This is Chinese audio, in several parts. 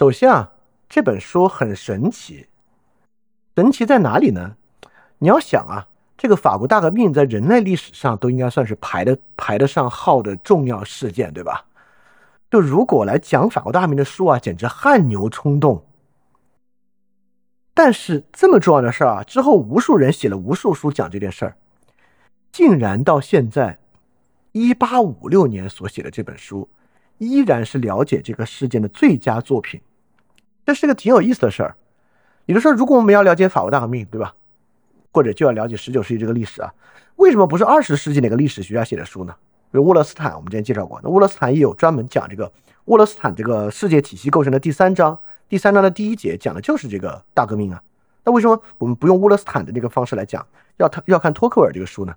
首先啊，这本书很神奇，神奇在哪里呢？你要想啊，这个法国大革命在人类历史上都应该算是排的排得上号的重要事件，对吧？就如果来讲法国大革命的书啊，简直汗牛充栋。但是这么重要的事儿啊，之后无数人写了无数书讲这件事儿，竟然到现在，一八五六年所写的这本书，依然是了解这个事件的最佳作品。这是个挺有意思的事儿。也就是说，如果我们要了解法国大革命，对吧？或者就要了解十九世纪这个历史啊，为什么不是二十世纪哪个历史学家写的书呢？比如沃勒斯坦，我们之前介绍过，那沃勒斯坦也有专门讲这个沃勒斯坦这个世界体系构成的第三章，第三章的第一节讲的就是这个大革命啊。那为什么我们不用沃勒斯坦的那个方式来讲，要他要看托克维尔这个书呢？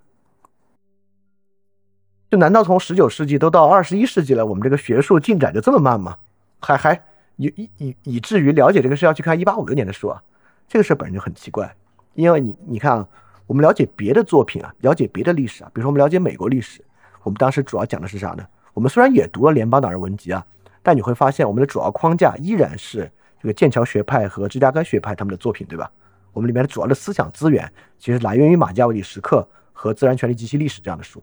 就难道从十九世纪都到二十一世纪了，我们这个学术进展就这么慢吗？还还？以以以以至于了解这个事要去看一八五六年的书啊，这个事本身就很奇怪。因为你你看啊，我们了解别的作品啊，了解别的历史啊，比如说我们了解美国历史，我们当时主要讲的是啥呢？我们虽然也读了联邦党人文集啊，但你会发现我们的主要框架依然是这个剑桥学派和芝加哥学派他们的作品，对吧？我们里面的主要的思想资源其实来源于马加维里时刻和自然权利及其历史这样的书。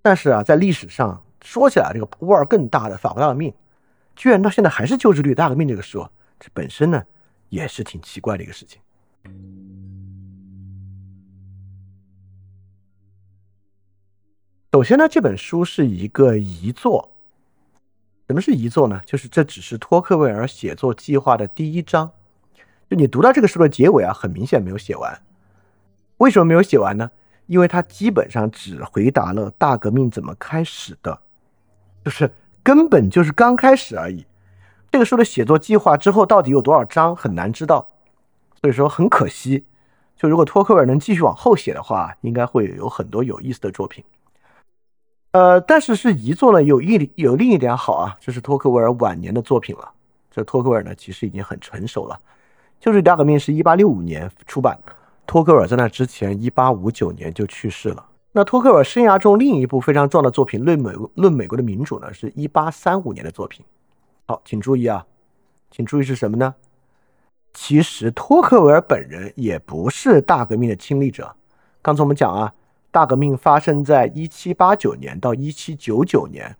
但是啊，在历史上。说起来，这个波尔更大的法国大革命，居然到现在还是救治率大革命这个书，这本身呢也是挺奇怪的一个事情。首先呢，这本书是一个遗作。什么是遗作呢？就是这只是托克维尔写作计划的第一章。就你读到这个书的结尾啊，很明显没有写完。为什么没有写完呢？因为他基本上只回答了大革命怎么开始的。就是根本就是刚开始而已。这个书的写作计划之后到底有多少章很难知道，所以说很可惜。就如果托克维尔能继续往后写的话，应该会有很多有意思的作品。呃，但是是遗作呢，有一有另一点好啊，这是托克维尔晚年的作品了。这托克维尔呢，其实已经很成熟了。就是大革命是一八六五年出版，托克维尔在那之前一八五九年就去世了。那托克尔生涯中另一部非常重要的作品《论美论美国的民主》呢，是一八三五年的作品。好，请注意啊，请注意是什么呢？其实托克维尔本人也不是大革命的亲历者。刚才我们讲啊，大革命发生在一七八九年到一七九九年，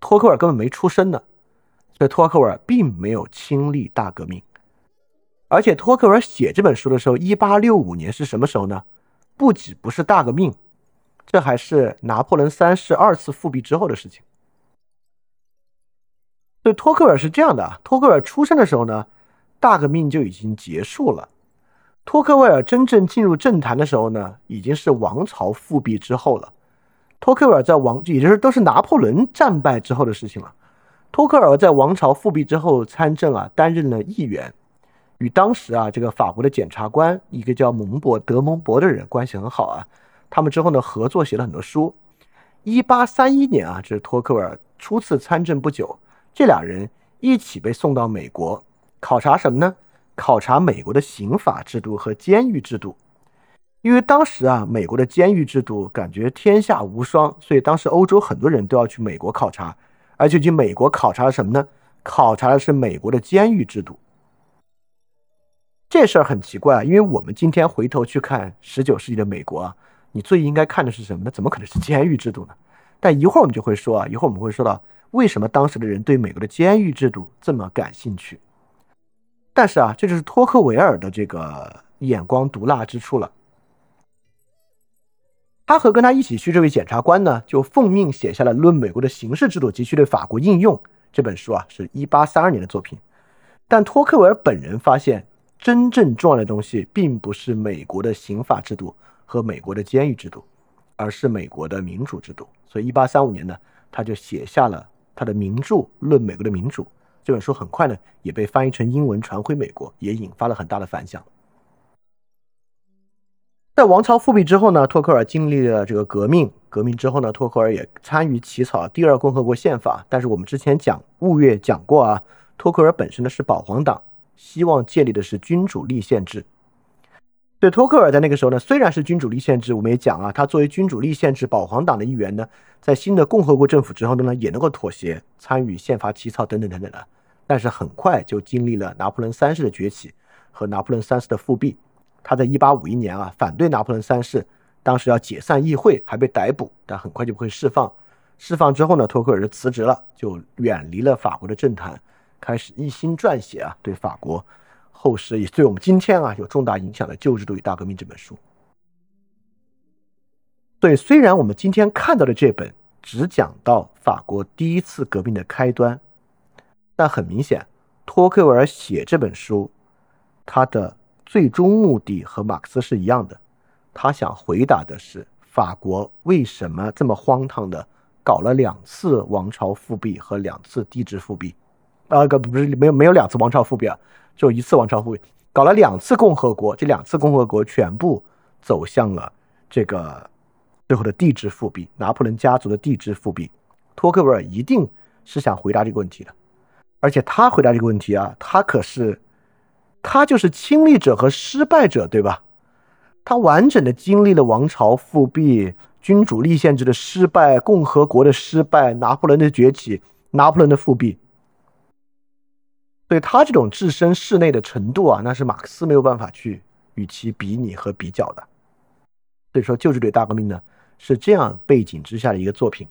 托克尔根本没出生呢，所以托克维尔并没有亲历大革命。而且托克维尔写这本书的时候，一八六五年是什么时候呢？不仅不是大革命。这还是拿破仑三世二次复辟之后的事情。所以托克尔是这样的：托克尔出生的时候呢，大革命就已经结束了；托克维尔真正进入政坛的时候呢，已经是王朝复辟之后了。托克维尔在王，也就是都是拿破仑战败之后的事情了。托克尔在王朝复辟之后参政啊，担任了议员，与当时啊这个法国的检察官一个叫蒙博德蒙博的人关系很好啊。他们之后呢，合作写了很多书。一八三一年啊，这是托克维尔初次参政不久，这俩人一起被送到美国考察什么呢？考察美国的刑法制度和监狱制度。因为当时啊，美国的监狱制度感觉天下无双，所以当时欧洲很多人都要去美国考察，而且去美国考察什么呢？考察的是美国的监狱制度。这事儿很奇怪，因为我们今天回头去看十九世纪的美国啊。你最应该看的是什么呢？怎么可能是监狱制度呢？但一会儿我们就会说啊，一会儿我们会说到为什么当时的人对美国的监狱制度这么感兴趣。但是啊，这就是托克维尔的这个眼光毒辣之处了。他和跟他一起去这位检察官呢，就奉命写下了《论美国的刑事制度及其对法国应用》这本书啊，是一八三二年的作品。但托克维尔本人发现，真正重要的东西并不是美国的刑法制度。和美国的监狱制度，而是美国的民主制度。所以，一八三五年呢，他就写下了他的名著《论美国的民主》这本书很快呢也被翻译成英文传回美国，也引发了很大的反响。在王朝复辟之后呢，托克尔经历了这个革命，革命之后呢，托克尔也参与起草第二共和国宪法。但是我们之前讲物月讲过啊，托克尔本身呢是保皇党，希望建立的是君主立宪制。对托克尔在那个时候呢，虽然是君主立宪制，我们也讲啊，他作为君主立宪制保皇党的一员呢，在新的共和国政府之后呢，也能够妥协，参与宪法起草等等等等的。但是很快就经历了拿破仑三世的崛起和拿破仑三世的复辟。他在1851年啊，反对拿破仑三世，当时要解散议会，还被逮捕，但很快就会释放。释放之后呢，托克尔就辞职了，就远离了法国的政坛，开始一心撰写啊，对法国。后世也对我们今天啊有重大影响的《旧制度与大革命》这本书。对，虽然我们今天看到的这本只讲到法国第一次革命的开端，但很明显，托克维尔写这本书，他的最终目的和马克思是一样的。他想回答的是法国为什么这么荒唐的搞了两次王朝复辟和两次帝制复辟？啊，个不是没有没有两次王朝复辟啊。就一次王朝复辟，搞了两次共和国，这两次共和国全部走向了这个最后的帝制复辟，拿破仑家族的帝制复辟。托克维尔一定是想回答这个问题的，而且他回答这个问题啊，他可是他就是亲历者和失败者，对吧？他完整的经历了王朝复辟、君主立宪制的失败、共和国的失败、拿破仑的崛起、拿破仑的复辟。对他这种置身事内的程度啊，那是马克思没有办法去与其比拟和比较的。所以说，《旧制度大革命》呢是这样背景之下的一个作品。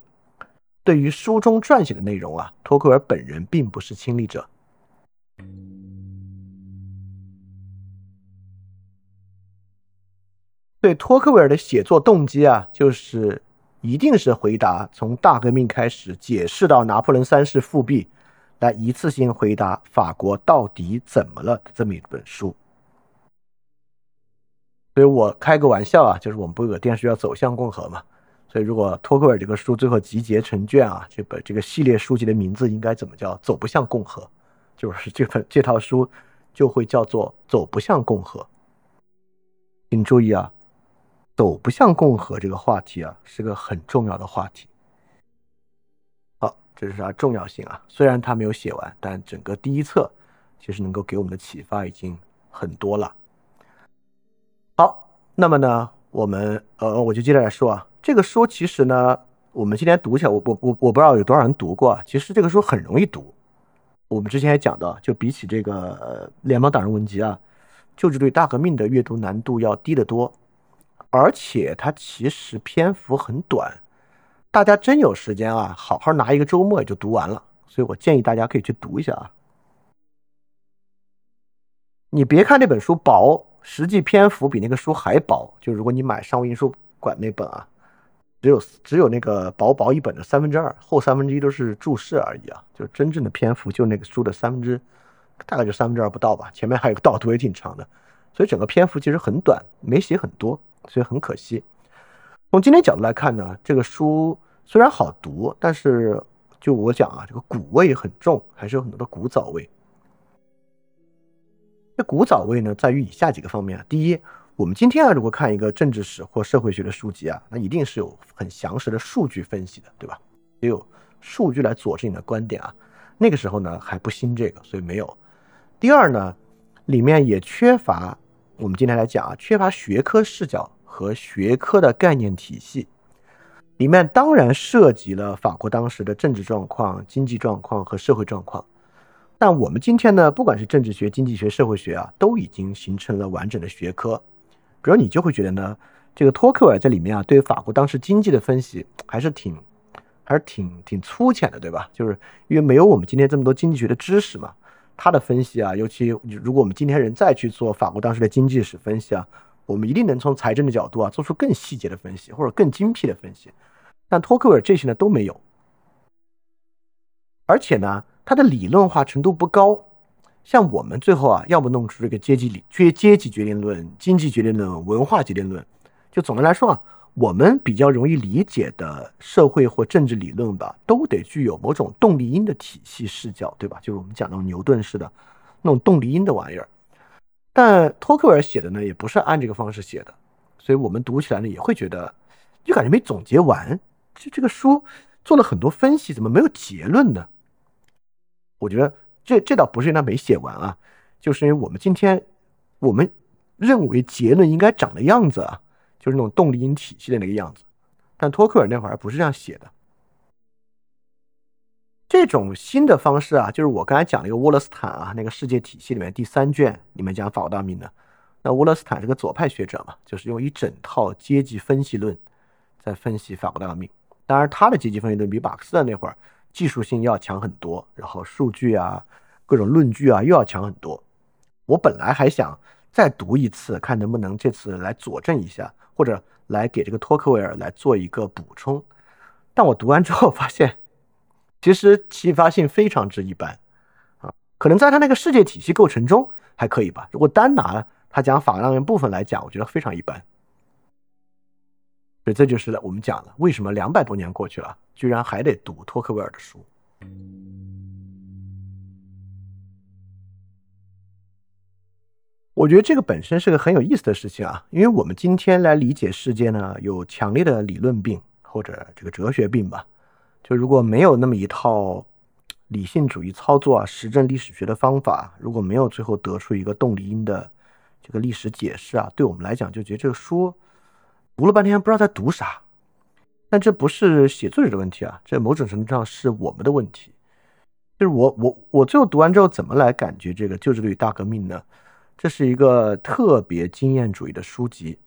对于书中撰写的内容啊，托克尔本人并不是亲历者。对托克维尔的写作动机啊，就是一定是回答从大革命开始解释到拿破仑三世复辟。来一次性回答法国到底怎么了这么一本书，所以我开个玩笑啊，就是我们不有个电视要走向共和嘛，所以如果托克尔这个书最后集结成卷啊，这本这个系列书籍的名字应该怎么叫？走不向共和，就是这本这套书就会叫做走不向共和。请注意啊，走不向共和这个话题啊，是个很重要的话题。这是它重要性啊！虽然它没有写完，但整个第一册其实能够给我们的启发已经很多了。好，那么呢，我们呃，我就接着来说啊，这个书其实呢，我们今天读起来，我我我我不知道有多少人读过啊。其实这个书很容易读，我们之前也讲到，就比起这个《联邦党人文集》啊，《旧制度大革命》的阅读难度要低得多，而且它其实篇幅很短。大家真有时间啊，好好拿一个周末也就读完了，所以我建议大家可以去读一下啊。你别看这本书薄，实际篇幅比那个书还薄。就如果你买商务印书馆那本啊，只有只有那个薄薄一本的三分之二，后三分之一都是注释而已啊。就真正的篇幅就那个书的三分之，大概就三分之二不到吧。前面还有个导读也挺长的，所以整个篇幅其实很短，没写很多，所以很可惜。从今天角度来看呢，这个书。虽然好读，但是就我讲啊，这个古味很重，还是有很多的古早味。这古早味呢，在于以下几个方面。第一，我们今天啊，如果看一个政治史或社会学的书籍啊，那一定是有很详实的数据分析的，对吧？也有数据来佐证你的观点啊。那个时候呢，还不兴这个，所以没有。第二呢，里面也缺乏我们今天来讲啊，缺乏学科视角和学科的概念体系。里面当然涉及了法国当时的政治状况、经济状况和社会状况，但我们今天呢，不管是政治学、经济学、社会学啊，都已经形成了完整的学科。比如你就会觉得呢，这个托克尔在里面啊，对法国当时经济的分析还是挺，还是挺挺粗浅的，对吧？就是因为没有我们今天这么多经济学的知识嘛，他的分析啊，尤其如果我们今天人再去做法国当时的经济史分析啊。我们一定能从财政的角度啊，做出更细节的分析或者更精辟的分析，但托克维尔这些呢都没有，而且呢，他的理论化程度不高。像我们最后啊，要么弄出这个阶级理阶阶级决定论、经济决定论、文化决定论，就总的来说啊，我们比较容易理解的社会或政治理论吧，都得具有某种动力因的体系视角，对吧？就是我们讲那种牛顿式的那种动力因的玩意儿。但托克尔写的呢，也不是按这个方式写的，所以我们读起来呢，也会觉得就感觉没总结完。就这个书做了很多分析，怎么没有结论呢？我觉得这这倒不是因为他没写完啊，就是因为我们今天我们认为结论应该长的样子啊。就是那种动力因体系的那个样子，但托克尔那会儿不是这样写的。这种新的方式啊，就是我刚才讲了一个沃勒斯坦啊，那个世界体系里面第三卷里面讲法国大革命的。那沃勒斯坦是个左派学者嘛，就是用一整套阶级分析论在分析法国大革命。当然，他的阶级分析论比马克思的那会儿技术性要强很多，然后数据啊、各种论据啊又要强很多。我本来还想再读一次，看能不能这次来佐证一下。或者来给这个托克维尔来做一个补充，但我读完之后发现，其实启发性非常之一般啊，可能在他那个世界体系构成中还可以吧。如果单拿他讲法拉利部分来讲，我觉得非常一般。所以这就是我们讲的，为什么两百多年过去了，居然还得读托克维尔的书。我觉得这个本身是个很有意思的事情啊，因为我们今天来理解世界呢，有强烈的理论病或者这个哲学病吧。就如果没有那么一套理性主义操作啊、实证历史学的方法，如果没有最后得出一个动力因的这个历史解释啊，对我们来讲就觉得这个书读了半天不知道在读啥。但这不是写作者的问题啊，这某种程度上是我们的问题。就是我我我最后读完之后怎么来感觉这个旧制度与大革命呢？这是一个特别经验主义的书籍。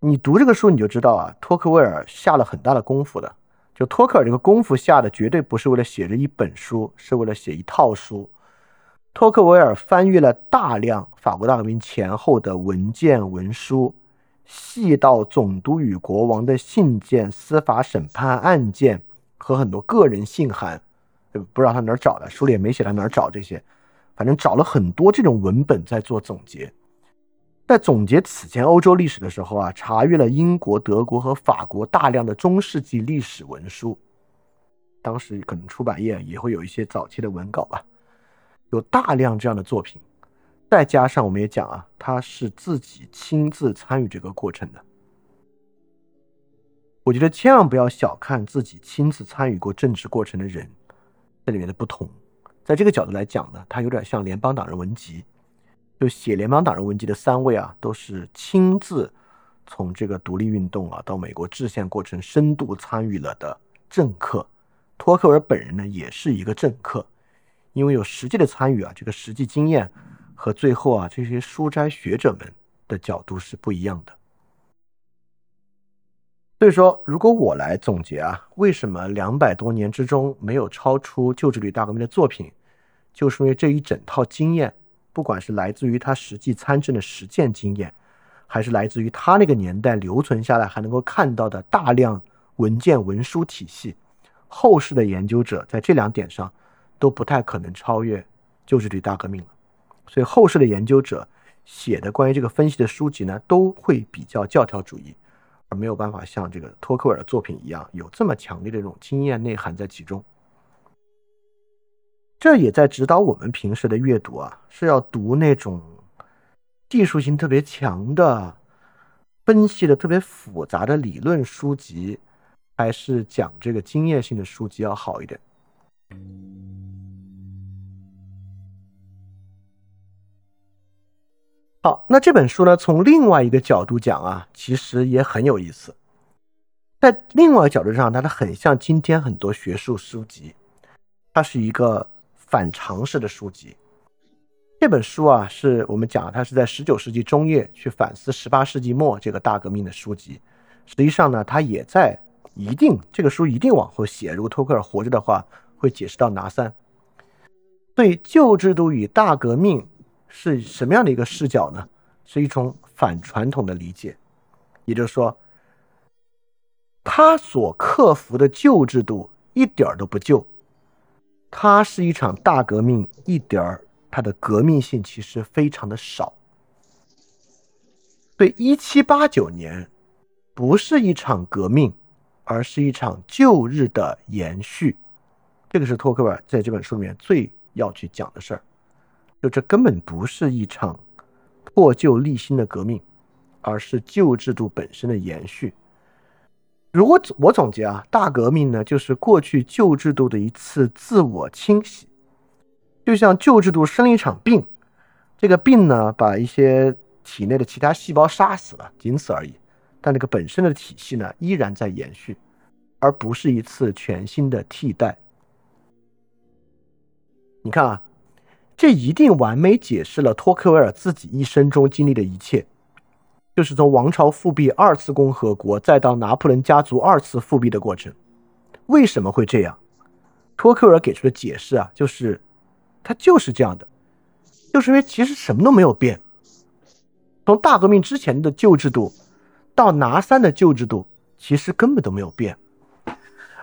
你读这个书，你就知道啊，托克维尔下了很大的功夫的。就托克尔这个功夫下的，绝对不是为了写这一本书，是为了写一套书。托克维尔翻阅了大量法国大革命前后的文件文书，细到总督与国王的信件、司法审判案件和很多个人信函，不知道他哪儿找的，书里也没写他哪儿找这些。反正找了很多这种文本在做总结，在总结此前欧洲历史的时候啊，查阅了英国、德国和法国大量的中世纪历史文书，当时可能出版业也会有一些早期的文稿吧，有大量这样的作品，再加上我们也讲啊，他是自己亲自参与这个过程的，我觉得千万不要小看自己亲自参与过政治过程的人，这里面的不同。在这个角度来讲呢，他有点像联邦党人文集，就写联邦党人文集的三位啊，都是亲自从这个独立运动啊到美国制宪过程深度参与了的政客。托克维尔本人呢，也是一个政客，因为有实际的参与啊，这个实际经验和最后啊这些书斋学者们的角度是不一样的。所以说，如果我来总结啊，为什么两百多年之中没有超出旧制度大革命的作品，就是因为这一整套经验，不管是来自于他实际参政的实践经验，还是来自于他那个年代留存下来还能够看到的大量文件文书体系，后世的研究者在这两点上都不太可能超越旧制度大革命了。所以后世的研究者写的关于这个分析的书籍呢，都会比较教条主义。而没有办法像这个托克维尔的作品一样有这么强烈的这种经验内涵在其中，这也在指导我们平时的阅读啊，是要读那种技术性特别强的、分析的特别复杂的理论书籍，还是讲这个经验性的书籍要好一点。好，那这本书呢，从另外一个角度讲啊，其实也很有意思。在另外一个角度上，它很像今天很多学术书籍，它是一个反常识的书籍。这本书啊，是我们讲它是在十九世纪中叶去反思十八世纪末这个大革命的书籍。实际上呢，它也在一定这个书一定往后写。如果托克尔活着的话，会解释到拿三。对旧制度与大革命。是什么样的一个视角呢？是一种反传统的理解，也就是说，他所克服的旧制度一点都不旧，它是一场大革命，一点儿它的革命性其实非常的少。对，一七八九年不是一场革命，而是一场旧日的延续。这个是托克维尔在这本书里面最要去讲的事儿。就这根本不是一场破旧立新的革命，而是旧制度本身的延续。如果我总结啊，大革命呢，就是过去旧制度的一次自我清洗，就像旧制度生了一场病，这个病呢，把一些体内的其他细胞杀死了，仅此而已。但那个本身的体系呢，依然在延续，而不是一次全新的替代。你看啊，这一定完美解释了托克维尔自己一生中经历的一切。就是从王朝复辟、二次共和国，再到拿破仑家族二次复辟的过程，为什么会这样？托克维尔给出的解释啊，就是他就是这样的，就是因为其实什么都没有变。从大革命之前的旧制度到拿三的旧制度，其实根本都没有变。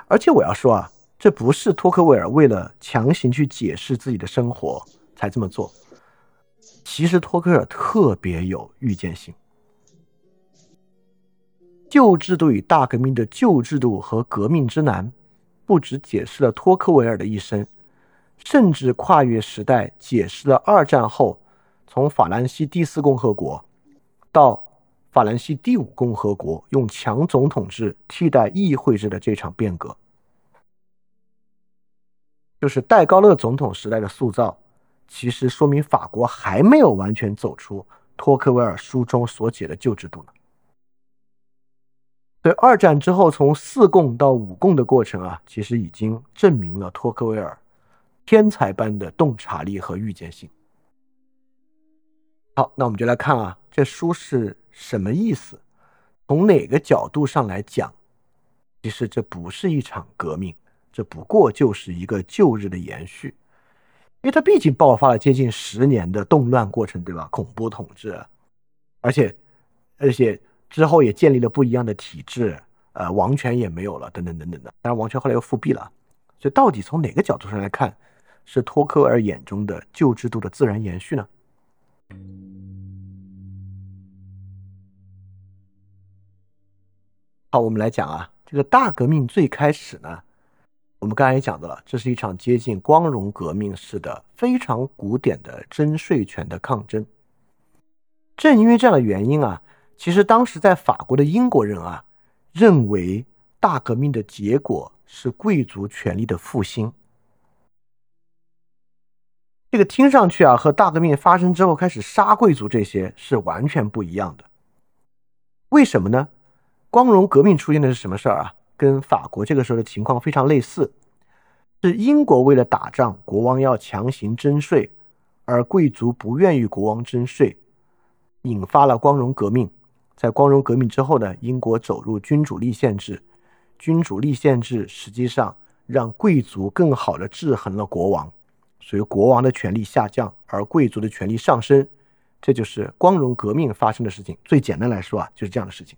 而且我要说啊，这不是托克维尔为了强行去解释自己的生活才这么做，其实托克尔特别有预见性。旧制度与大革命的旧制度和革命之难，不只解释了托克维尔的一生，甚至跨越时代，解释了二战后从法兰西第四共和国到法兰西第五共和国用强总统制替代议会制的这场变革。就是戴高乐总统时代的塑造，其实说明法国还没有完全走出托克维尔书中所解的旧制度呢。对二战之后从四共到五共的过程啊，其实已经证明了托克维尔天才般的洞察力和预见性。好，那我们就来看啊，这书是什么意思？从哪个角度上来讲，其实这不是一场革命，这不过就是一个旧日的延续，因为它毕竟爆发了接近十年的动乱过程，对吧？恐怖统治，而且，而且。之后也建立了不一样的体制，呃，王权也没有了，等等等等的。当然，王权后来又复辟了。所以，到底从哪个角度上来看，是托克尔眼中的旧制度的自然延续呢？好，我们来讲啊，这个大革命最开始呢，我们刚才也讲到了，这是一场接近光荣革命式的、非常古典的征税权的抗争。正因为这样的原因啊。其实当时在法国的英国人啊，认为大革命的结果是贵族权力的复兴。这个听上去啊，和大革命发生之后开始杀贵族这些是完全不一样的。为什么呢？光荣革命出现的是什么事儿啊？跟法国这个时候的情况非常类似，是英国为了打仗，国王要强行征税，而贵族不愿与国王征税，引发了光荣革命。在光荣革命之后呢，英国走入君主立宪制。君主立宪制实际上让贵族更好的制衡了国王，所以国王的权力下降，而贵族的权力上升。这就是光荣革命发生的事情。最简单来说啊，就是这样的事情。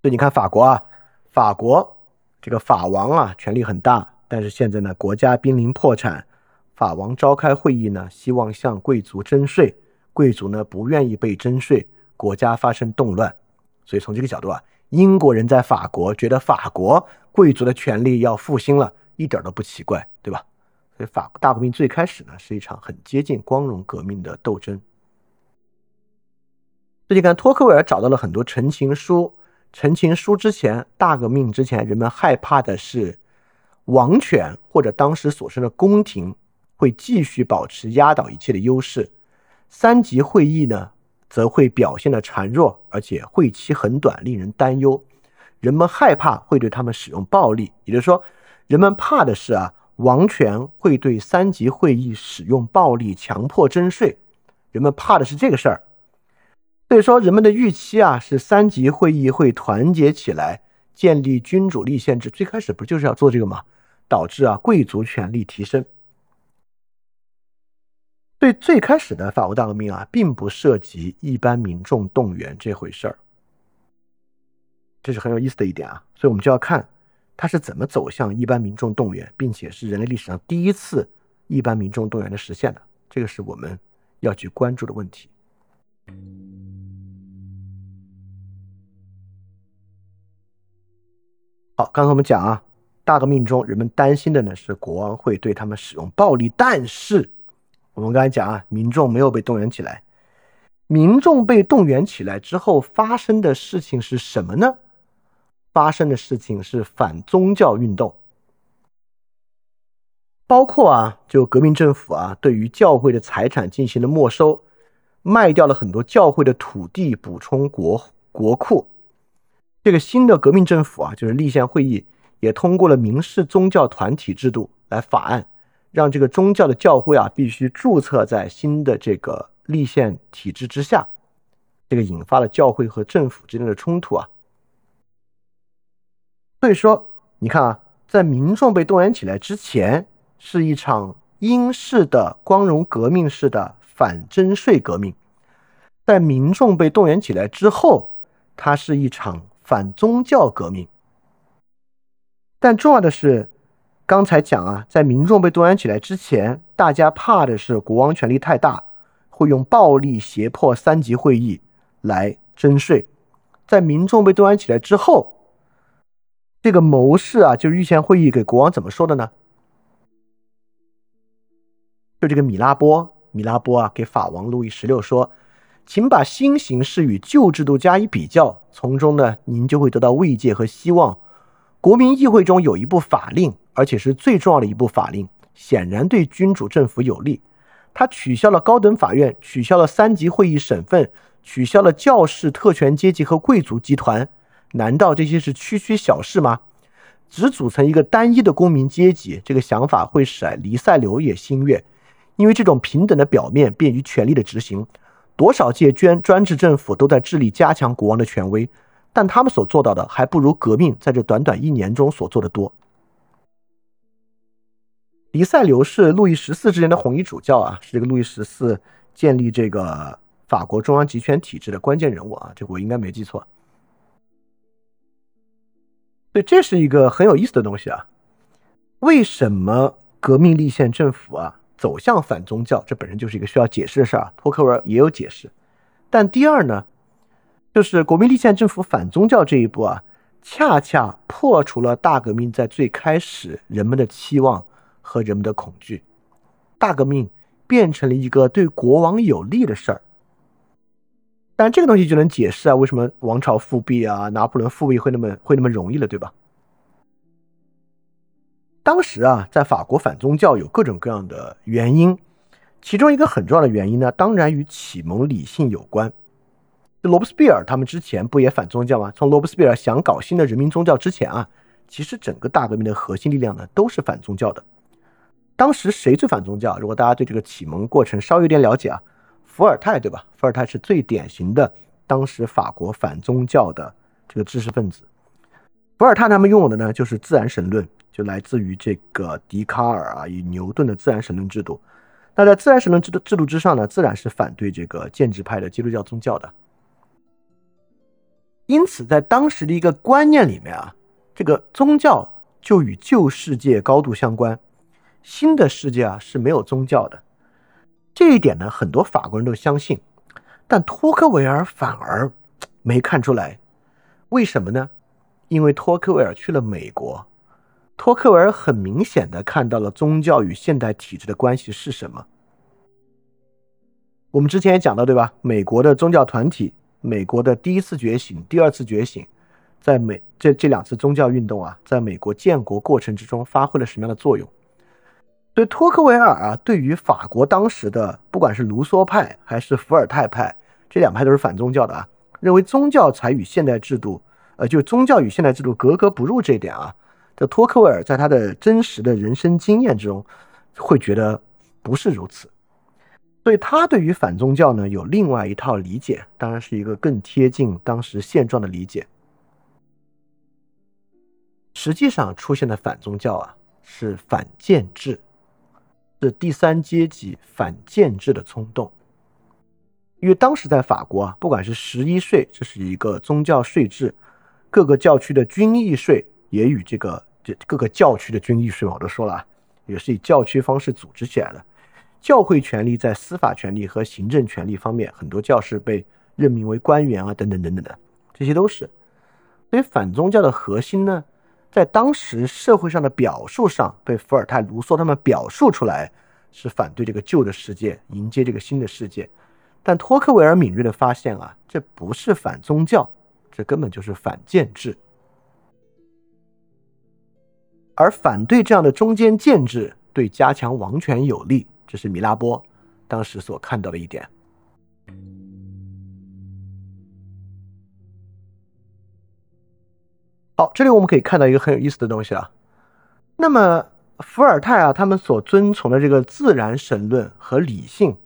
所以你看法国啊，法国这个法王啊，权力很大，但是现在呢，国家濒临破产，法王召开会议呢，希望向贵族征税，贵族呢不愿意被征税。国家发生动乱，所以从这个角度啊，英国人在法国觉得法国贵族的权利要复兴了，一点都不奇怪，对吧？所以法国大革命最开始呢，是一场很接近光荣革命的斗争。最近看托克维尔找到了很多陈情书，陈情书之前，大革命之前，人们害怕的是王权或者当时所生的宫廷会继续保持压倒一切的优势，三级会议呢？则会表现的孱弱，而且会期很短，令人担忧。人们害怕会对他们使用暴力，也就是说，人们怕的是啊，王权会对三级会议使用暴力，强迫征税。人们怕的是这个事儿。所以说，人们的预期啊，是三级会议会团结起来，建立君主立宪制。最开始不就是要做这个吗？导致啊，贵族权力提升。对最开始的法国大革命啊，并不涉及一般民众动员这回事儿，这是很有意思的一点啊。所以我们就要看它是怎么走向一般民众动员，并且是人类历史上第一次一般民众动员的实现的，这个是我们要去关注的问题。好，刚才我们讲啊，大革命中人们担心的呢是国王会对他们使用暴力，但是我们刚才讲啊，民众没有被动员起来。民众被动员起来之后发生的事情是什么呢？发生的事情是反宗教运动，包括啊，就革命政府啊，对于教会的财产进行了没收，卖掉了很多教会的土地，补充国国库。这个新的革命政府啊，就是立宪会议也通过了民事宗教团体制度来法案，让这个宗教的教会啊必须注册在新的这个立宪体制之下，这个引发了教会和政府之间的冲突啊。所以说，你看啊，在民众被动员起来之前，是一场英式的光荣革命式的反征税革命；在民众被动员起来之后，它是一场。反宗教革命，但重要的是，刚才讲啊，在民众被动员起来之前，大家怕的是国王权力太大，会用暴力胁迫三级会议来征税；在民众被动员起来之后，这个谋士啊，就是御前会议给国王怎么说的呢？就这个米拉波，米拉波啊，给法王路易十六说。请把新形势与旧制度加以比较，从中呢，您就会得到慰藉和希望。国民议会中有一部法令，而且是最重要的一部法令，显然对君主政府有利。他取消了高等法院，取消了三级会议省份，取消了教士、特权阶级和贵族集团。难道这些是区区小事吗？只组成一个单一的公民阶级，这个想法会使黎塞留也心悦，因为这种平等的表面便于权力的执行。多少届专专制政府都在致力加强国王的权威，但他们所做到的还不如革命在这短短一年中所做的多。黎塞留是路易十四之前的红衣主教啊，是这个路易十四建立这个法国中央集权体制的关键人物啊，这我应该没记错。对，这是一个很有意思的东西啊。为什么革命立宪政府啊？走向反宗教，这本身就是一个需要解释的事儿。托克维尔也有解释，但第二呢，就是国民立宪政府反宗教这一步啊，恰恰破除了大革命在最开始人们的期望和人们的恐惧。大革命变成了一个对国王有利的事儿，但这个东西就能解释啊，为什么王朝复辟啊，拿破仑复辟会那么会那么容易了，对吧？当时啊，在法国反宗教有各种各样的原因，其中一个很重要的原因呢，当然与启蒙理性有关。罗伯斯庇尔他们之前不也反宗教吗？从罗伯斯庇尔想搞新的人民宗教之前啊，其实整个大革命的核心力量呢都是反宗教的。当时谁最反宗教？如果大家对这个启蒙过程稍微有点了解啊，伏尔泰对吧？伏尔泰是最典型的当时法国反宗教的这个知识分子。伏尔泰他们拥有的呢就是自然神论。就来自于这个笛卡尔啊，与牛顿的自然神论制度。那在自然神论制度制度之上呢，自然是反对这个建制派的基督教宗教的。因此，在当时的一个观念里面啊，这个宗教就与旧世界高度相关，新的世界啊是没有宗教的。这一点呢，很多法国人都相信，但托克维尔反而没看出来。为什么呢？因为托克维尔去了美国。托克维尔很明显的看到了宗教与现代体制的关系是什么。我们之前也讲到，对吧？美国的宗教团体，美国的第一次觉醒、第二次觉醒，在美这这两次宗教运动啊，在美国建国过程之中发挥了什么样的作用？对托克维尔啊，对于法国当时的不管是卢梭派还是伏尔泰派，这两派都是反宗教的啊，认为宗教才与现代制度，呃，就宗教与现代制度格格不入这一点啊。这托克维尔在他的真实的人生经验之中，会觉得不是如此，所以他对于反宗教呢有另外一套理解，当然是一个更贴近当时现状的理解。实际上出现的反宗教啊，是反建制，是第三阶级反建制的冲动。因为当时在法国啊，不管是十一税，这是一个宗教税制，各个教区的军役税也与这个。这各个教区的军役税，我都说了啊，也是以教区方式组织起来的。教会权力在司法权力和行政权力方面，很多教士被任命为官员啊，等等等等的，这些都是。所以反宗教的核心呢，在当时社会上的表述上，被伏尔泰、卢梭他们表述出来是反对这个旧的世界，迎接这个新的世界。但托克维尔敏锐的发现啊，这不是反宗教，这根本就是反建制。而反对这样的中间建制，对加强王权有利，这是米拉波当时所看到的一点。好，这里我们可以看到一个很有意思的东西啊。那么伏尔泰啊，他们所遵从的这个自然神论和理性，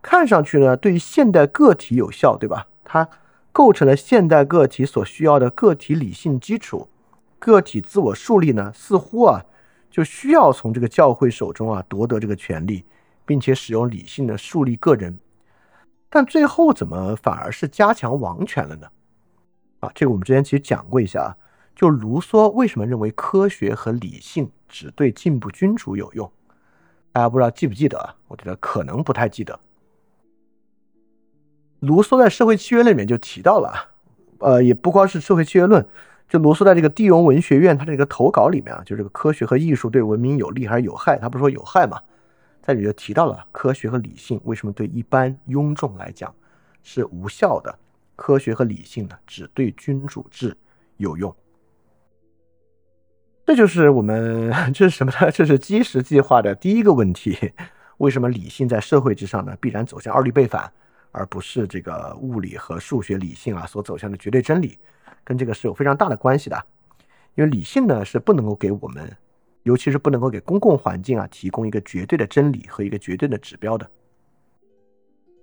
看上去呢，对于现代个体有效，对吧？它构成了现代个体所需要的个体理性基础。个体自我树立呢，似乎啊，就需要从这个教会手中啊夺得这个权利，并且使用理性的树立个人。但最后怎么反而是加强王权了呢？啊，这个我们之前其实讲过一下啊。就卢梭为什么认为科学和理性只对进步君主有用？大家不知道记不记得啊？我觉得可能不太记得。卢梭在《社会契约论》里面就提到了，呃，也不光是《社会契约论》，就卢梭在这个地荣文学院他这个投稿里面啊，就这个科学和艺术对文明有利还是有害？他不是说有害嘛，在里就提到了科学和理性为什么对一般庸众来讲是无效的？科学和理性呢，只对君主制有用。这就是我们 这是什么呢？这是基石计划的第一个问题：为什么理性在社会之上呢？必然走向二律背反，而不是这个物理和数学理性啊所走向的绝对真理，跟这个是有非常大的关系的。因为理性呢是不能够给我们，尤其是不能够给公共环境啊提供一个绝对的真理和一个绝对的指标的。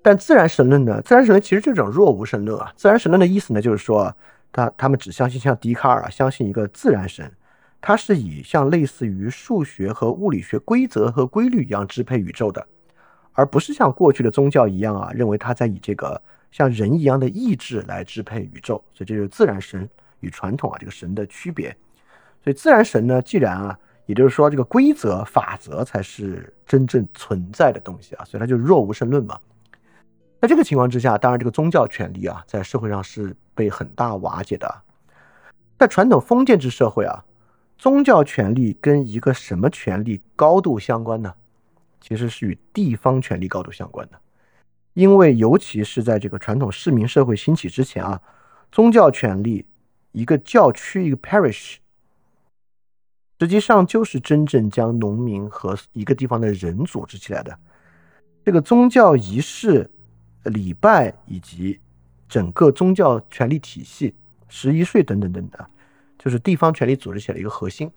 但自然神论呢？自然神论其实这种若无神论啊。自然神论的意思呢，就是说他他们只相信像笛卡尔啊，相信一个自然神。它是以像类似于数学和物理学规则和规律一样支配宇宙的，而不是像过去的宗教一样啊，认为它在以这个像人一样的意志来支配宇宙。所以这就是自然神与传统啊这个神的区别。所以自然神呢，既然啊，也就是说这个规则法则才是真正存在的东西啊，所以它就若无神论嘛。在这个情况之下，当然这个宗教权力啊，在社会上是被很大瓦解的。在传统封建制社会啊。宗教权力跟一个什么权力高度相关呢？其实是与地方权力高度相关的，因为尤其是在这个传统市民社会兴起之前啊，宗教权力一个教区一个 parish，实际上就是真正将农民和一个地方的人组织起来的。这个宗教仪式、礼拜以及整个宗教权力体系、十一税等等等等。就是地方权力组织起来的一个核心，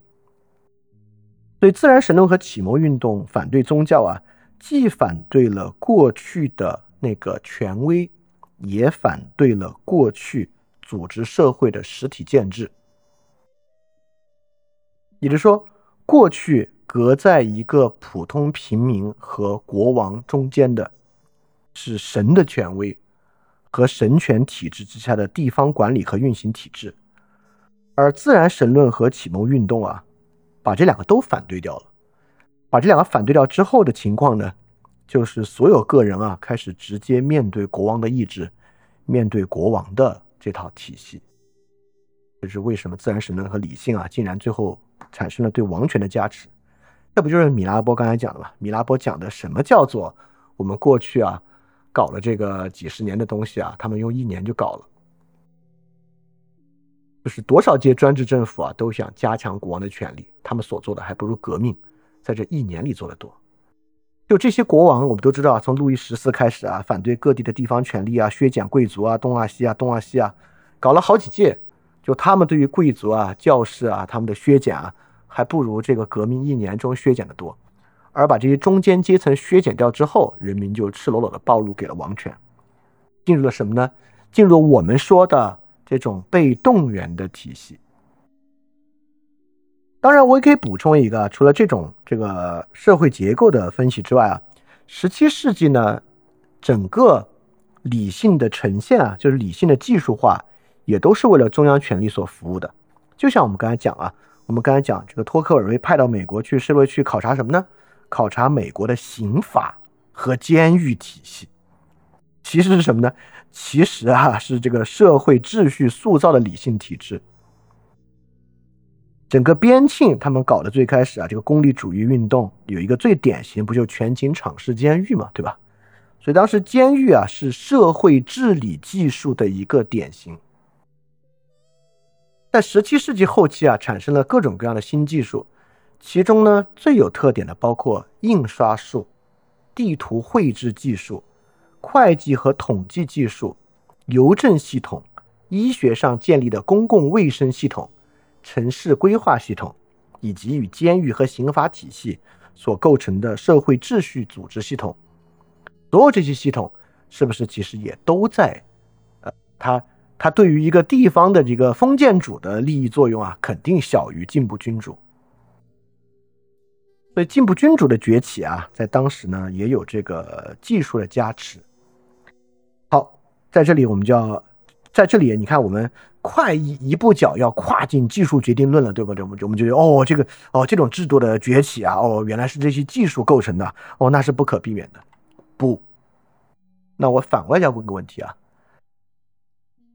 所以自然神论和启蒙运动反对宗教啊，既反对了过去的那个权威，也反对了过去组织社会的实体建制。也就是说，过去隔在一个普通平民和国王中间的，是神的权威和神权体制之下的地方管理和运行体制。而自然神论和启蒙运动啊，把这两个都反对掉了。把这两个反对掉之后的情况呢，就是所有个人啊开始直接面对国王的意志，面对国王的这套体系。这是为什么自然神论和理性啊，竟然最后产生了对王权的加持？这不就是米拉波刚才讲的吗？米拉波讲的什么叫做我们过去啊搞了这个几十年的东西啊，他们用一年就搞了。就是多少届专制政府啊，都想加强国王的权力，他们所做的还不如革命在这一年里做的多。就这些国王，我们都知道，从路易十四开始啊，反对各地的地方权力啊，削减贵族啊，东啊西啊，东啊西啊，搞了好几届。就他们对于贵族啊、教士啊，他们的削减啊，还不如这个革命一年中削减的多。而把这些中间阶层削减掉之后，人民就赤裸裸的暴露给了王权，进入了什么呢？进入我们说的。这种被动员的体系，当然我也可以补充一个，除了这种这个社会结构的分析之外啊，十七世纪呢，整个理性的呈现啊，就是理性的技术化，也都是为了中央权力所服务的。就像我们刚才讲啊，我们刚才讲这个托克尔被派到美国去，是为去考察什么呢？考察美国的刑法和监狱体系。其实是什么呢？其实啊，是这个社会秩序塑造的理性体制。整个边沁他们搞的最开始啊，这个功利主义运动有一个最典型，不就全景敞式监狱嘛，对吧？所以当时监狱啊是社会治理技术的一个典型。在十七世纪后期啊，产生了各种各样的新技术，其中呢最有特点的包括印刷术、地图绘制技术、会计和统计技术、邮政系统、医学上建立的公共卫生系统。城市规划系统，以及与监狱和刑法体系所构成的社会秩序组织系统，所有这些系统是不是其实也都在？呃，它它对于一个地方的这个封建主的利益作用啊，肯定小于进步君主。所以进步君主的崛起啊，在当时呢也有这个技术的加持。在这里我们就要在这里，你看我们。快一一步脚要跨进技术决定论了，对不对？我们就我们就觉得哦，这个哦，这种制度的崛起啊，哦，原来是这些技术构成的，哦，那是不可避免的。不，那我反过来要问个问题啊，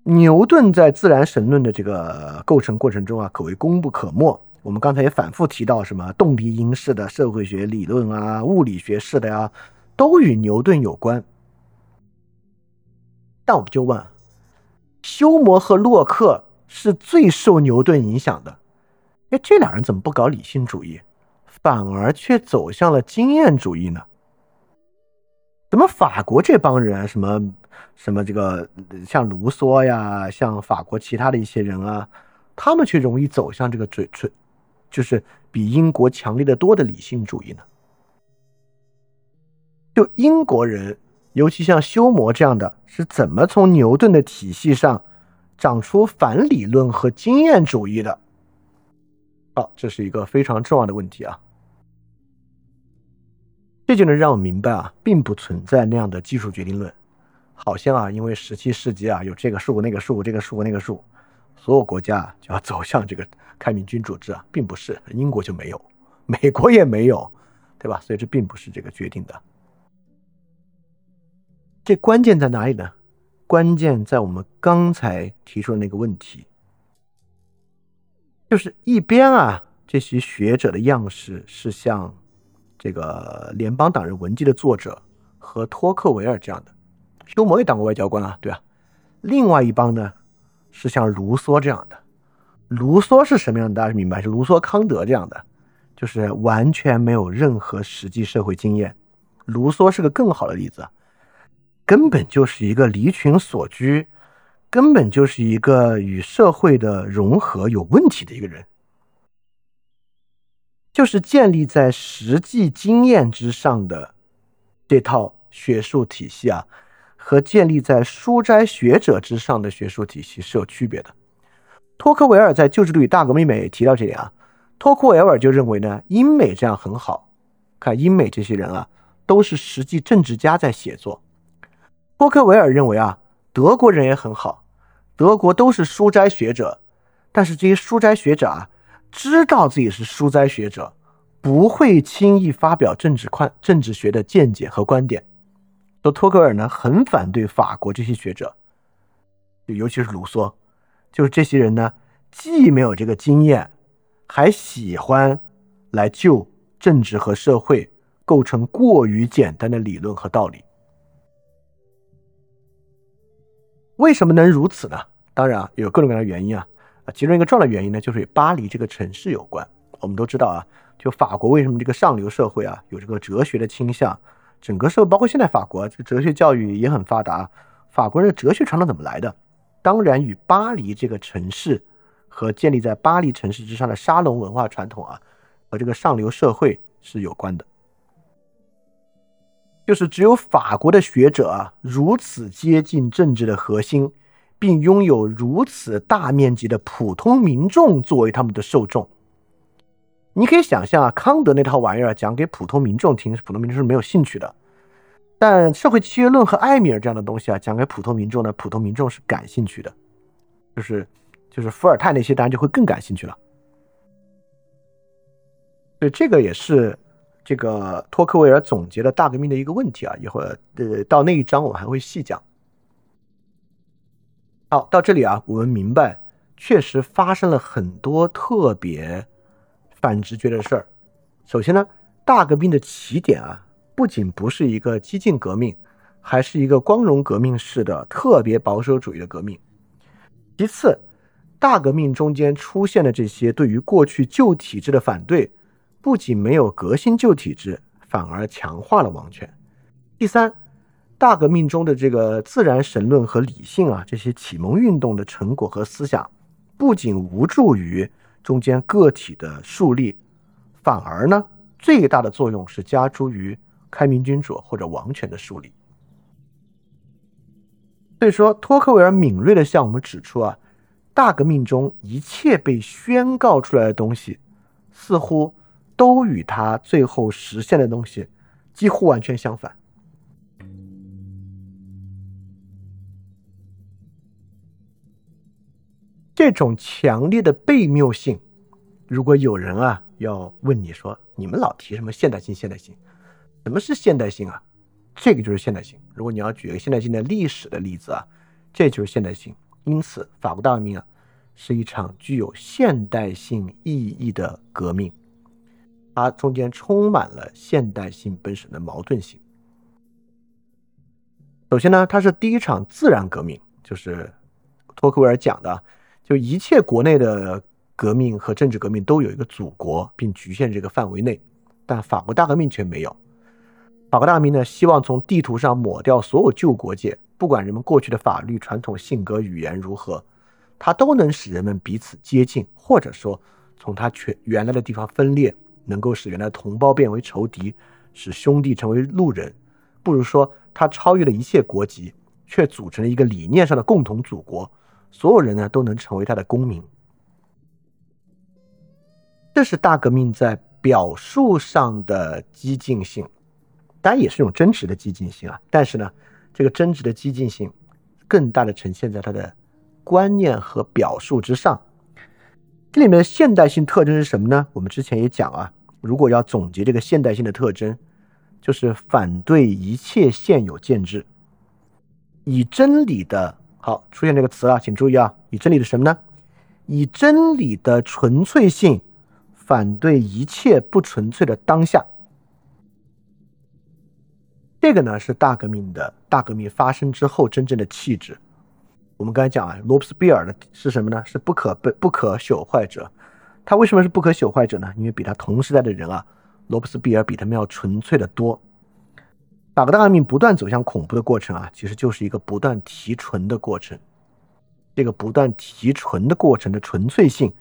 牛顿在自然神论的这个构成过程中啊，可谓功不可没。我们刚才也反复提到什么动力因式的社会学理论啊，物理学式的呀，都与牛顿有关。但我们就问。休谟和洛克是最受牛顿影响的，哎，这俩人怎么不搞理性主义，反而却走向了经验主义呢？怎么法国这帮人，什么什么这个像卢梭呀，像法国其他的一些人啊，他们却容易走向这个最最，就是比英国强烈的多的理性主义呢？就英国人。尤其像休谟这样的，是怎么从牛顿的体系上长出反理论和经验主义的？好，这是一个非常重要的问题啊！这就能让我明白啊，并不存在那样的技术决定论，好像啊，因为十七世纪啊有这个数、那个数、这个数、那个数，所有国家就要走向这个开明君主制啊，并不是，英国就没有，美国也没有，对吧？所以这并不是这个决定的。这关键在哪里呢？关键在我们刚才提出的那个问题，就是一边啊，这些学者的样式是像这个《联邦党人文集》的作者和托克维尔这样的，休谟也当过外交官啊，对吧？另外一帮呢，是像卢梭这样的。卢梭是什么样的？大家明白？是卢梭康德这样的，就是完全没有任何实际社会经验。卢梭是个更好的例子。根本就是一个离群所居，根本就是一个与社会的融合有问题的一个人，就是建立在实际经验之上的这套学术体系啊，和建立在书斋学者之上的学术体系是有区别的。托克维尔在《旧制度与大革命》里也提到这点啊，托克维尔就认为呢，英美这样很好，看英美这些人啊，都是实际政治家在写作。托克维尔认为啊，德国人也很好，德国都是书斋学者，但是这些书斋学者啊，知道自己是书斋学者，不会轻易发表政治观、政治学的见解和观点。说托克尔呢，很反对法国这些学者，就尤其是卢梭，就是这些人呢，既没有这个经验，还喜欢来就政治和社会构成过于简单的理论和道理。为什么能如此呢？当然啊，有各种各样的原因啊，啊，其中一个重要的原因呢，就是与巴黎这个城市有关。我们都知道啊，就法国为什么这个上流社会啊有这个哲学的倾向，整个社会包括现在法国这个哲学教育也很发达。法国人的哲学传统怎么来的？当然与巴黎这个城市和建立在巴黎城市之上的沙龙文化传统啊，和这个上流社会是有关的。就是只有法国的学者啊，如此接近政治的核心，并拥有如此大面积的普通民众作为他们的受众。你可以想象啊，康德那套玩意儿讲给普通民众听，普通民众是没有兴趣的；但社会契约论和艾米尔这样的东西啊，讲给普通民众呢，普通民众是感兴趣的。就是就是伏尔泰那些，当然就会更感兴趣了。所以这个也是。这个托克维尔总结了大革命的一个问题啊，一会儿呃到那一章我们还会细讲。好，到这里啊，我们明白确实发生了很多特别反直觉的事儿。首先呢，大革命的起点啊，不仅不是一个激进革命，还是一个光荣革命式的特别保守主义的革命。其次，大革命中间出现的这些对于过去旧体制的反对，不仅没有革新旧体制，反而强化了王权。第三，大革命中的这个自然神论和理性啊，这些启蒙运动的成果和思想，不仅无助于中间个体的树立，反而呢，最大的作用是加诸于开明君主或者王权的树立。所以说，托克维尔敏锐地向我们指出啊，大革命中一切被宣告出来的东西，似乎都与他最后实现的东西几乎完全相反。这种强烈的悖谬性，如果有人啊要问你说，你们老提什么现代性？现代性，什么是现代性啊？这个就是现代性。如果你要举一个现代性的历史的例子啊，这就是现代性。因此，法国大革命啊，是一场具有现代性意义的革命，它中间充满了现代性本身的矛盾性。首先呢，它是第一场自然革命，就是托克维尔讲的，就一切国内的革命和政治革命都有一个祖国，并局限这个范围内，但法国大革命却没有。法国大革命呢，希望从地图上抹掉所有旧国界，不管人们过去的法律、传统、性格、语言如何，它都能使人们彼此接近，或者说从它全原来的地方分裂，能够使原来同胞变为仇敌，使兄弟成为路人。不如说，他超越了一切国籍，却组成了一个理念上的共同祖国，所有人呢都能成为他的公民。这是大革命在表述上的激进性。当然也是一种真实的激进性啊，但是呢，这个真实的激进性，更大的呈现在他的观念和表述之上。这里面的现代性特征是什么呢？我们之前也讲啊，如果要总结这个现代性的特征，就是反对一切现有建制，以真理的，好出现这个词啊，请注意啊，以真理的什么呢？以真理的纯粹性反对一切不纯粹的当下。这个呢是大革命的大革命发生之后真正的气质。我们刚才讲啊，罗伯斯庇尔的是什么呢？是不可被不可朽坏者。他为什么是不可朽坏者呢？因为比他同时代的人啊，罗伯斯庇尔比他们要纯粹的多。法国大革命不断走向恐怖的过程啊，其实就是一个不断提纯的过程。这个不断提纯的过程的纯粹性，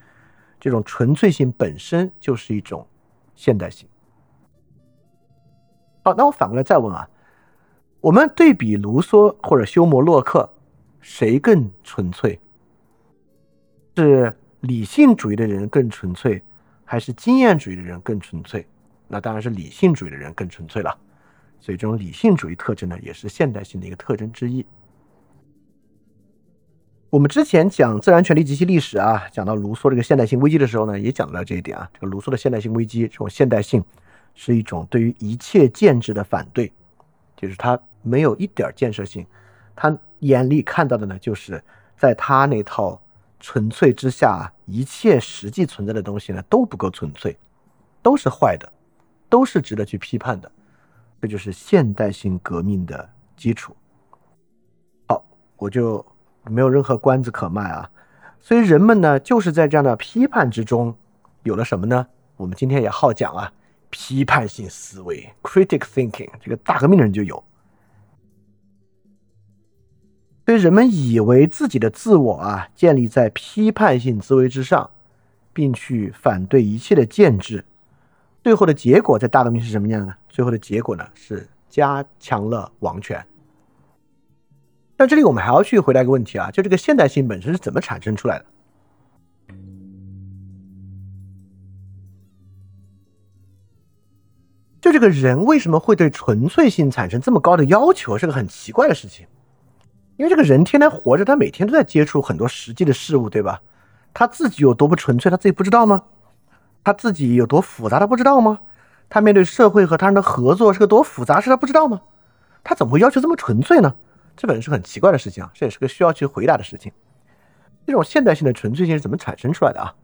这种纯粹性本身就是一种现代性。好，那我反过来再问啊，我们对比卢梭或者休谟、洛克，谁更纯粹？是理性主义的人更纯粹，还是经验主义的人更纯粹？那当然是理性主义的人更纯粹了。所以这种理性主义特征呢，也是现代性的一个特征之一。我们之前讲自然权利及其历史啊，讲到卢梭这个现代性危机的时候呢，也讲到了这一点啊，这个卢梭的现代性危机，这种现代性。是一种对于一切建制的反对，就是他没有一点建设性，他眼里看到的呢，就是在他那套纯粹之下，一切实际存在的东西呢都不够纯粹，都是坏的，都是值得去批判的，这就是现代性革命的基础。好，我就没有任何关子可卖啊，所以人们呢就是在这样的批判之中有了什么呢？我们今天也好讲啊。批判性思维 （critic thinking），这个大革命的人就有。所以人们以为自己的自我啊建立在批判性思维之上，并去反对一切的建制。最后的结果在大革命是什么样呢？最后的结果呢是加强了王权。但这里我们还要去回答一个问题啊，就这个现代性本身是怎么产生出来的？就这个人为什么会对纯粹性产生这么高的要求，是个很奇怪的事情。因为这个人天天活着，他每天都在接触很多实际的事物，对吧？他自己有多不纯粹，他自己不知道吗？他自己有多复杂，他不知道吗？他面对社会和他人的合作是个多复杂事，他不知道吗？他怎么会要求这么纯粹呢？这本身是很奇怪的事情啊，这也是个需要去回答的事情。这种现代性的纯粹性是怎么产生出来的啊？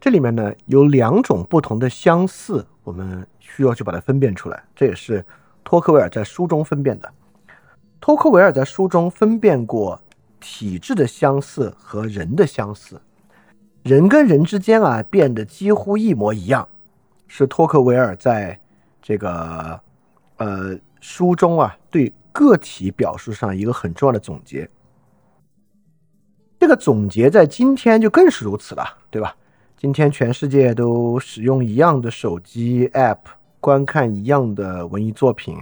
这里面呢有两种不同的相似，我们需要去把它分辨出来。这也是托克维尔在书中分辨的。托克维尔在书中分辨过体质的相似和人的相似，人跟人之间啊变得几乎一模一样，是托克维尔在这个呃书中啊对个体表述上一个很重要的总结。这个总结在今天就更是如此了，对吧？今天全世界都使用一样的手机 App，观看一样的文艺作品，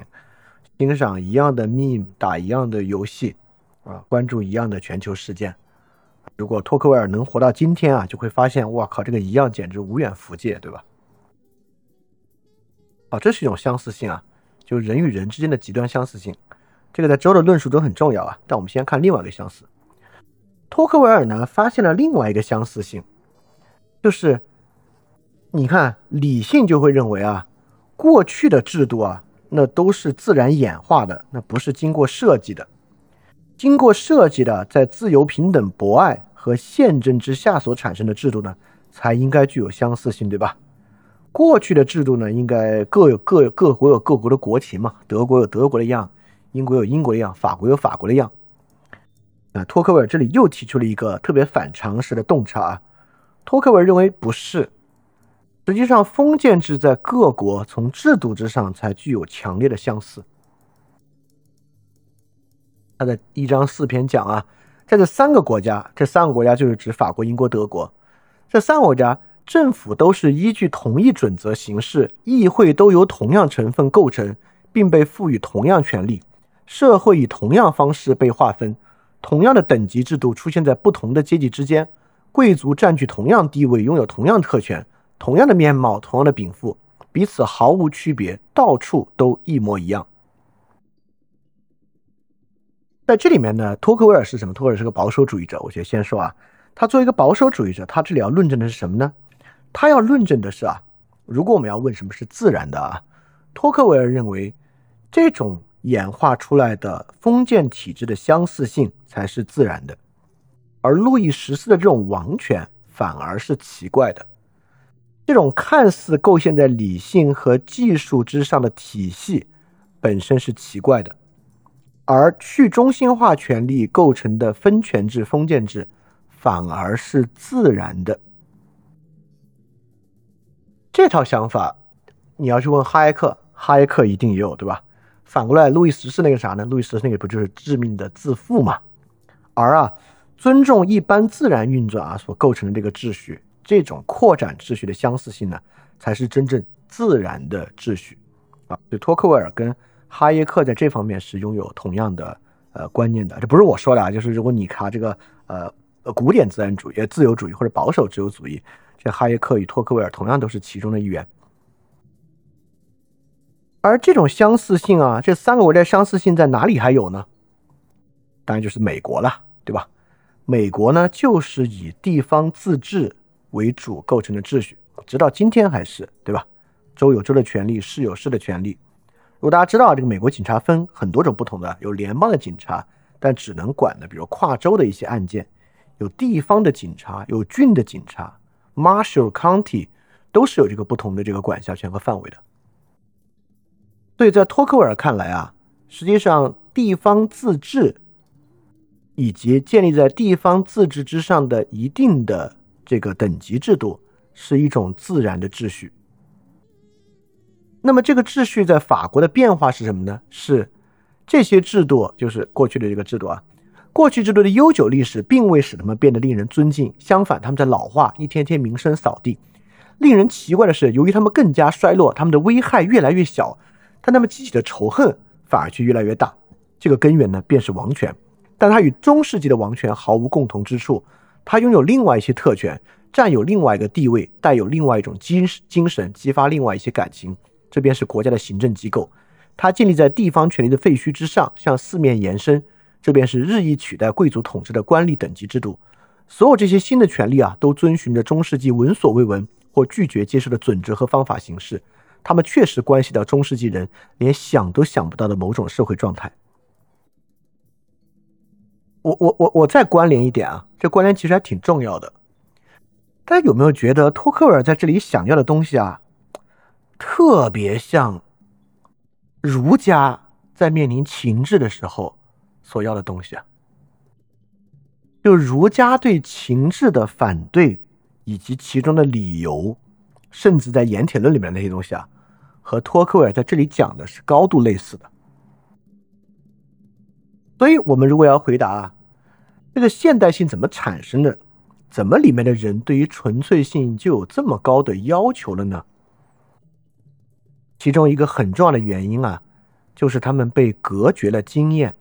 欣赏一样的 Meme，打一样的游戏，啊，关注一样的全球事件。如果托克维尔能活到今天啊，就会发现，哇靠，这个一样简直无远弗届，对吧？啊，这是一种相似性啊，就人与人之间的极端相似性。这个在周的论述中很重要啊。但我们先看另外一个相似。托克维尔呢发现了另外一个相似性，就是你看理性就会认为啊，过去的制度啊，那都是自然演化的，那不是经过设计的。经过设计的，在自由、平等、博爱和宪政之下所产生的制度呢，才应该具有相似性，对吧？过去的制度呢，应该各有各各国有各国的国情嘛，德国有德国的样，英国有英国的样，法国有法国的样。啊，托克维尔这里又提出了一个特别反常识的洞察啊。托克维尔认为不是，实际上封建制在各国从制度之上才具有强烈的相似。他的一章四篇讲啊，在这三个国家，这三个国家就是指法国、英国、德国，这三个国家政府都是依据同一准则行事，议会都由同样成分构成，并被赋予同样权利，社会以同样方式被划分。同样的等级制度出现在不同的阶级之间，贵族占据同样地位，拥有同样特权，同样的面貌，同样的禀赋，彼此毫无区别，到处都一模一样。在这里面呢，托克维尔是什么？托克维尔是个保守主义者。我先先说啊，他作为一个保守主义者，他这里要论证的是什么呢？他要论证的是啊，如果我们要问什么是自然的啊，托克维尔认为这种。演化出来的封建体制的相似性才是自然的，而路易十四的这种王权反而是奇怪的。这种看似构建在理性和技术之上的体系本身是奇怪的，而去中心化权力构成的分权制封建制反而是自然的。这套想法，你要去问哈耶克，哈耶克一定也有，对吧？反过来，路易十四那个啥呢？路易十四那个不就是致命的自负嘛？而啊，尊重一般自然运转啊所构成的这个秩序，这种扩展秩序的相似性呢，才是真正自然的秩序啊。所以托克维尔跟哈耶克在这方面是拥有同样的呃观念的。这不是我说的啊，就是如果你看这个呃呃古典自然主义、自由主义或者保守自由主义，这哈耶克与托克维尔同样都是其中的一员。而这种相似性啊，这三个国家相似性在哪里还有呢？当然就是美国了，对吧？美国呢，就是以地方自治为主构成的秩序，直到今天还是，对吧？州有州的权利，市有市的权利。如果大家知道，这个美国警察分很多种不同的，有联邦的警察，但只能管的，比如跨州的一些案件；有地方的警察，有郡的警察，Marshall County 都是有这个不同的这个管辖权和范围的。所以在托克维尔看来啊，实际上地方自治以及建立在地方自治之上的一定的这个等级制度是一种自然的秩序。那么这个秩序在法国的变化是什么呢？是这些制度，就是过去的这个制度啊，过去制度的悠久历史并未使他们变得令人尊敬，相反，他们在老化，一天天名声扫地。令人奇怪的是，由于他们更加衰落，他们的危害越来越小。但他们激起的仇恨反而却越来越大，这个根源呢，便是王权。但它与中世纪的王权毫无共同之处，他拥有另外一些特权，占有另外一个地位，带有另外一种精精神，激发另外一些感情。这便是国家的行政机构，它建立在地方权力的废墟之上，向四面延伸。这便是日益取代贵族统治的官吏等级制度。所有这些新的权利啊，都遵循着中世纪闻所未闻或拒绝接受的准则和方法行事。他们确实关系到中世纪人连想都想不到的某种社会状态。我我我我再关联一点啊，这关联其实还挺重要的。大家有没有觉得托克维尔在这里想要的东西啊，特别像儒家在面临情志的时候所要的东西啊？就儒家对情志的反对以及其中的理由，甚至在《盐铁论》里面那些东西啊，和托克维尔在这里讲的是高度类似的。所以，我们如果要回答啊这个现代性怎么产生的，怎么里面的人对于纯粹性就有这么高的要求了呢？其中一个很重要的原因啊，就是他们被隔绝了经验。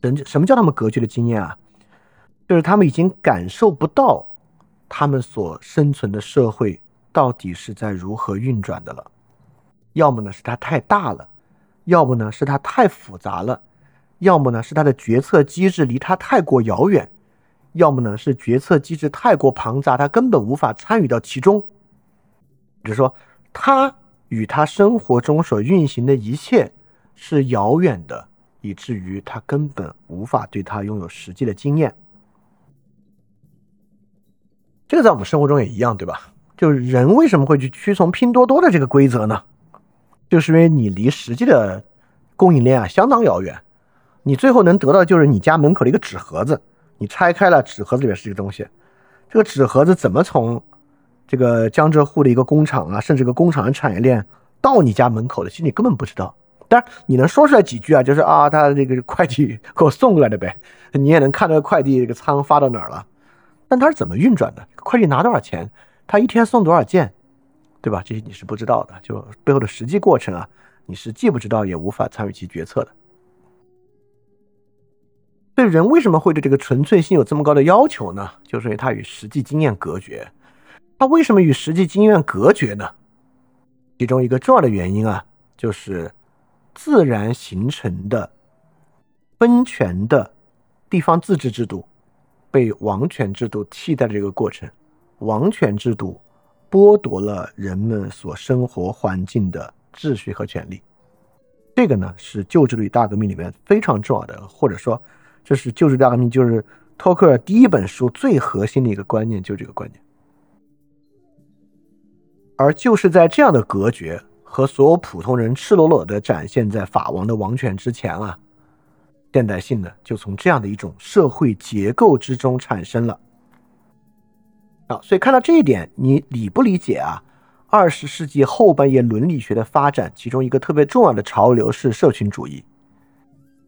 人什么叫他们隔绝了经验啊？就是他们已经感受不到他们所生存的社会到底是在如何运转的了。要么呢是它太大了，要么呢是它太复杂了。要么呢是他的决策机制离他太过遥远，要么呢是决策机制太过庞杂，他根本无法参与到其中。比如说，他与他生活中所运行的一切是遥远的，以至于他根本无法对他拥有实际的经验。这个在我们生活中也一样，对吧？就是人为什么会去屈从拼多多的这个规则呢？就是因为你离实际的供应链啊相当遥远。你最后能得到就是你家门口的一个纸盒子，你拆开了纸盒子里面是一个东西，这个纸盒子怎么从这个江浙沪的一个工厂啊，甚至个工厂的产业链到你家门口的，其实你根本不知道。当然你能说出来几句啊，就是啊，他这个快递给我送过来的呗，你也能看到快递这个仓发到哪儿了，但它是怎么运转的？快递拿多少钱？他一天送多少件？对吧？这些你是不知道的，就背后的实际过程啊，你是既不知道也无法参与其决策的。对人为什么会对这个纯粹性有这么高的要求呢？就是因为它与实际经验隔绝。它为什么与实际经验隔绝呢？其中一个重要的原因啊，就是自然形成的分权的地方自治制度被王权制度替代的这个过程。王权制度剥夺了人们所生活环境的秩序和权利。这个呢，是旧制度大革命里面非常重要的，或者说。这是旧制大革命，就是托克尔第一本书最核心的一个观念，就这个观念。而就是在这样的隔绝和所有普通人赤裸裸的展现在法王的王权之前啊，现代性呢就从这样的一种社会结构之中产生了。啊，所以看到这一点，你理不理解啊？二十世纪后半叶伦理学的发展，其中一个特别重要的潮流是社群主义，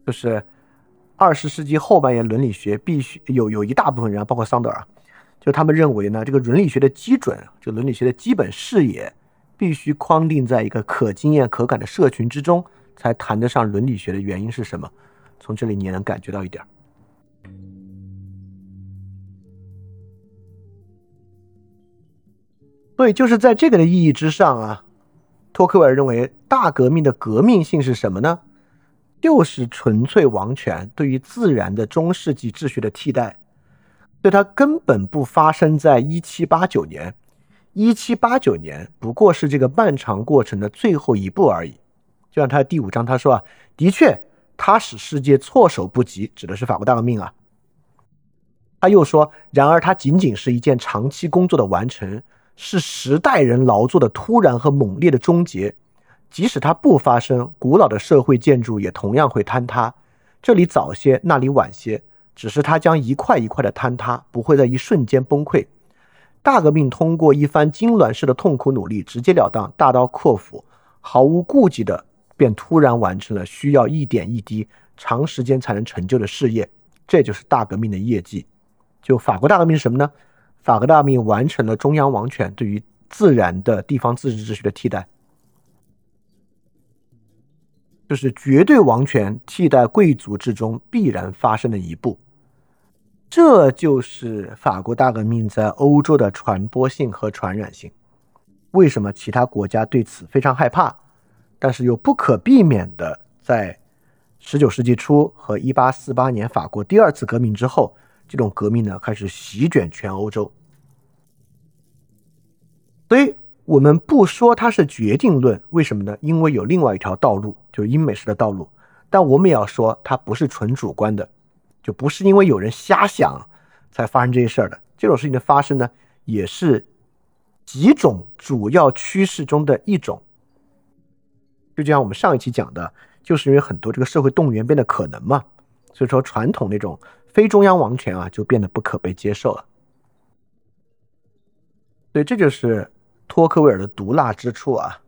就是。二十世纪后半叶，伦理学必须有有一大部分人，包括桑德尔，就他们认为呢，这个伦理学的基准，就伦理学的基本视野，必须框定在一个可经验可感的社群之中，才谈得上伦理学的原因是什么？从这里你也能感觉到一点。所以就是在这个的意义之上啊，托克维尔认为大革命的革命性是什么呢？就是纯粹王权对于自然的中世纪秩序的替代，对它根本不发生在一七八九年，一七八九年不过是这个漫长过程的最后一步而已。就像他的第五章他说啊，的确，它使世界措手不及，指的是法国大革命啊。他又说，然而它仅仅是一件长期工作的完成，是时代人劳作的突然和猛烈的终结。即使它不发生，古老的社会建筑也同样会坍塌。这里早些，那里晚些，只是它将一块一块的坍塌，不会在一瞬间崩溃。大革命通过一番痉挛式的痛苦努力，直截了当、大刀阔斧、毫无顾忌的，便突然完成了需要一点一滴、长时间才能成就的事业。这就是大革命的业绩。就法国大革命是什么呢？法国大革命完成了中央王权对于自然的地方自治秩序的替代。就是绝对王权替代贵族之中必然发生的一步，这就是法国大革命在欧洲的传播性和传染性。为什么其他国家对此非常害怕，但是又不可避免的在十九世纪初和一八四八年法国第二次革命之后，这种革命呢开始席卷全欧洲。所以。我们不说它是决定论，为什么呢？因为有另外一条道路，就是英美式的道路。但我们也要说它不是纯主观的，就不是因为有人瞎想才发生这些事儿的。这种事情的发生呢，也是几种主要趋势中的一种。就像我们上一期讲的，就是因为很多这个社会动员变得可能嘛，所以说传统那种非中央王权啊，就变得不可被接受了。所以这就是托克维尔的毒辣之处啊，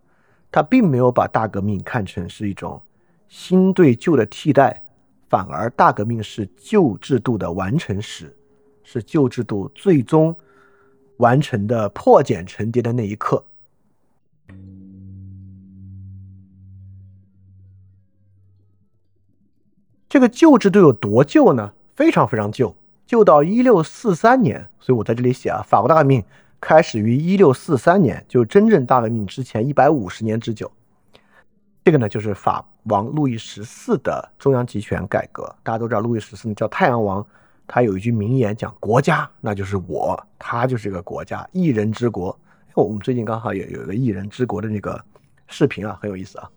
他并没有把大革命看成是一种新对旧的替代，反而大革命是旧制度的完成时，是旧制度最终完成的破茧成蝶的那一刻。这个旧制度有多旧呢？非常非常旧，旧到一六四三年。所以我在这里写啊，法国大革命开始于一六四三年，就真正大革命之前一百五十年之久。这个呢，就是法王路易十四的中央集权改革。大家都知道，路易十四叫太阳王，他有一句名言讲：“国家那就是我，他就是一个国家，一人之国。”我们最近刚好也有一个一人之国的那个视频啊，很有意思啊。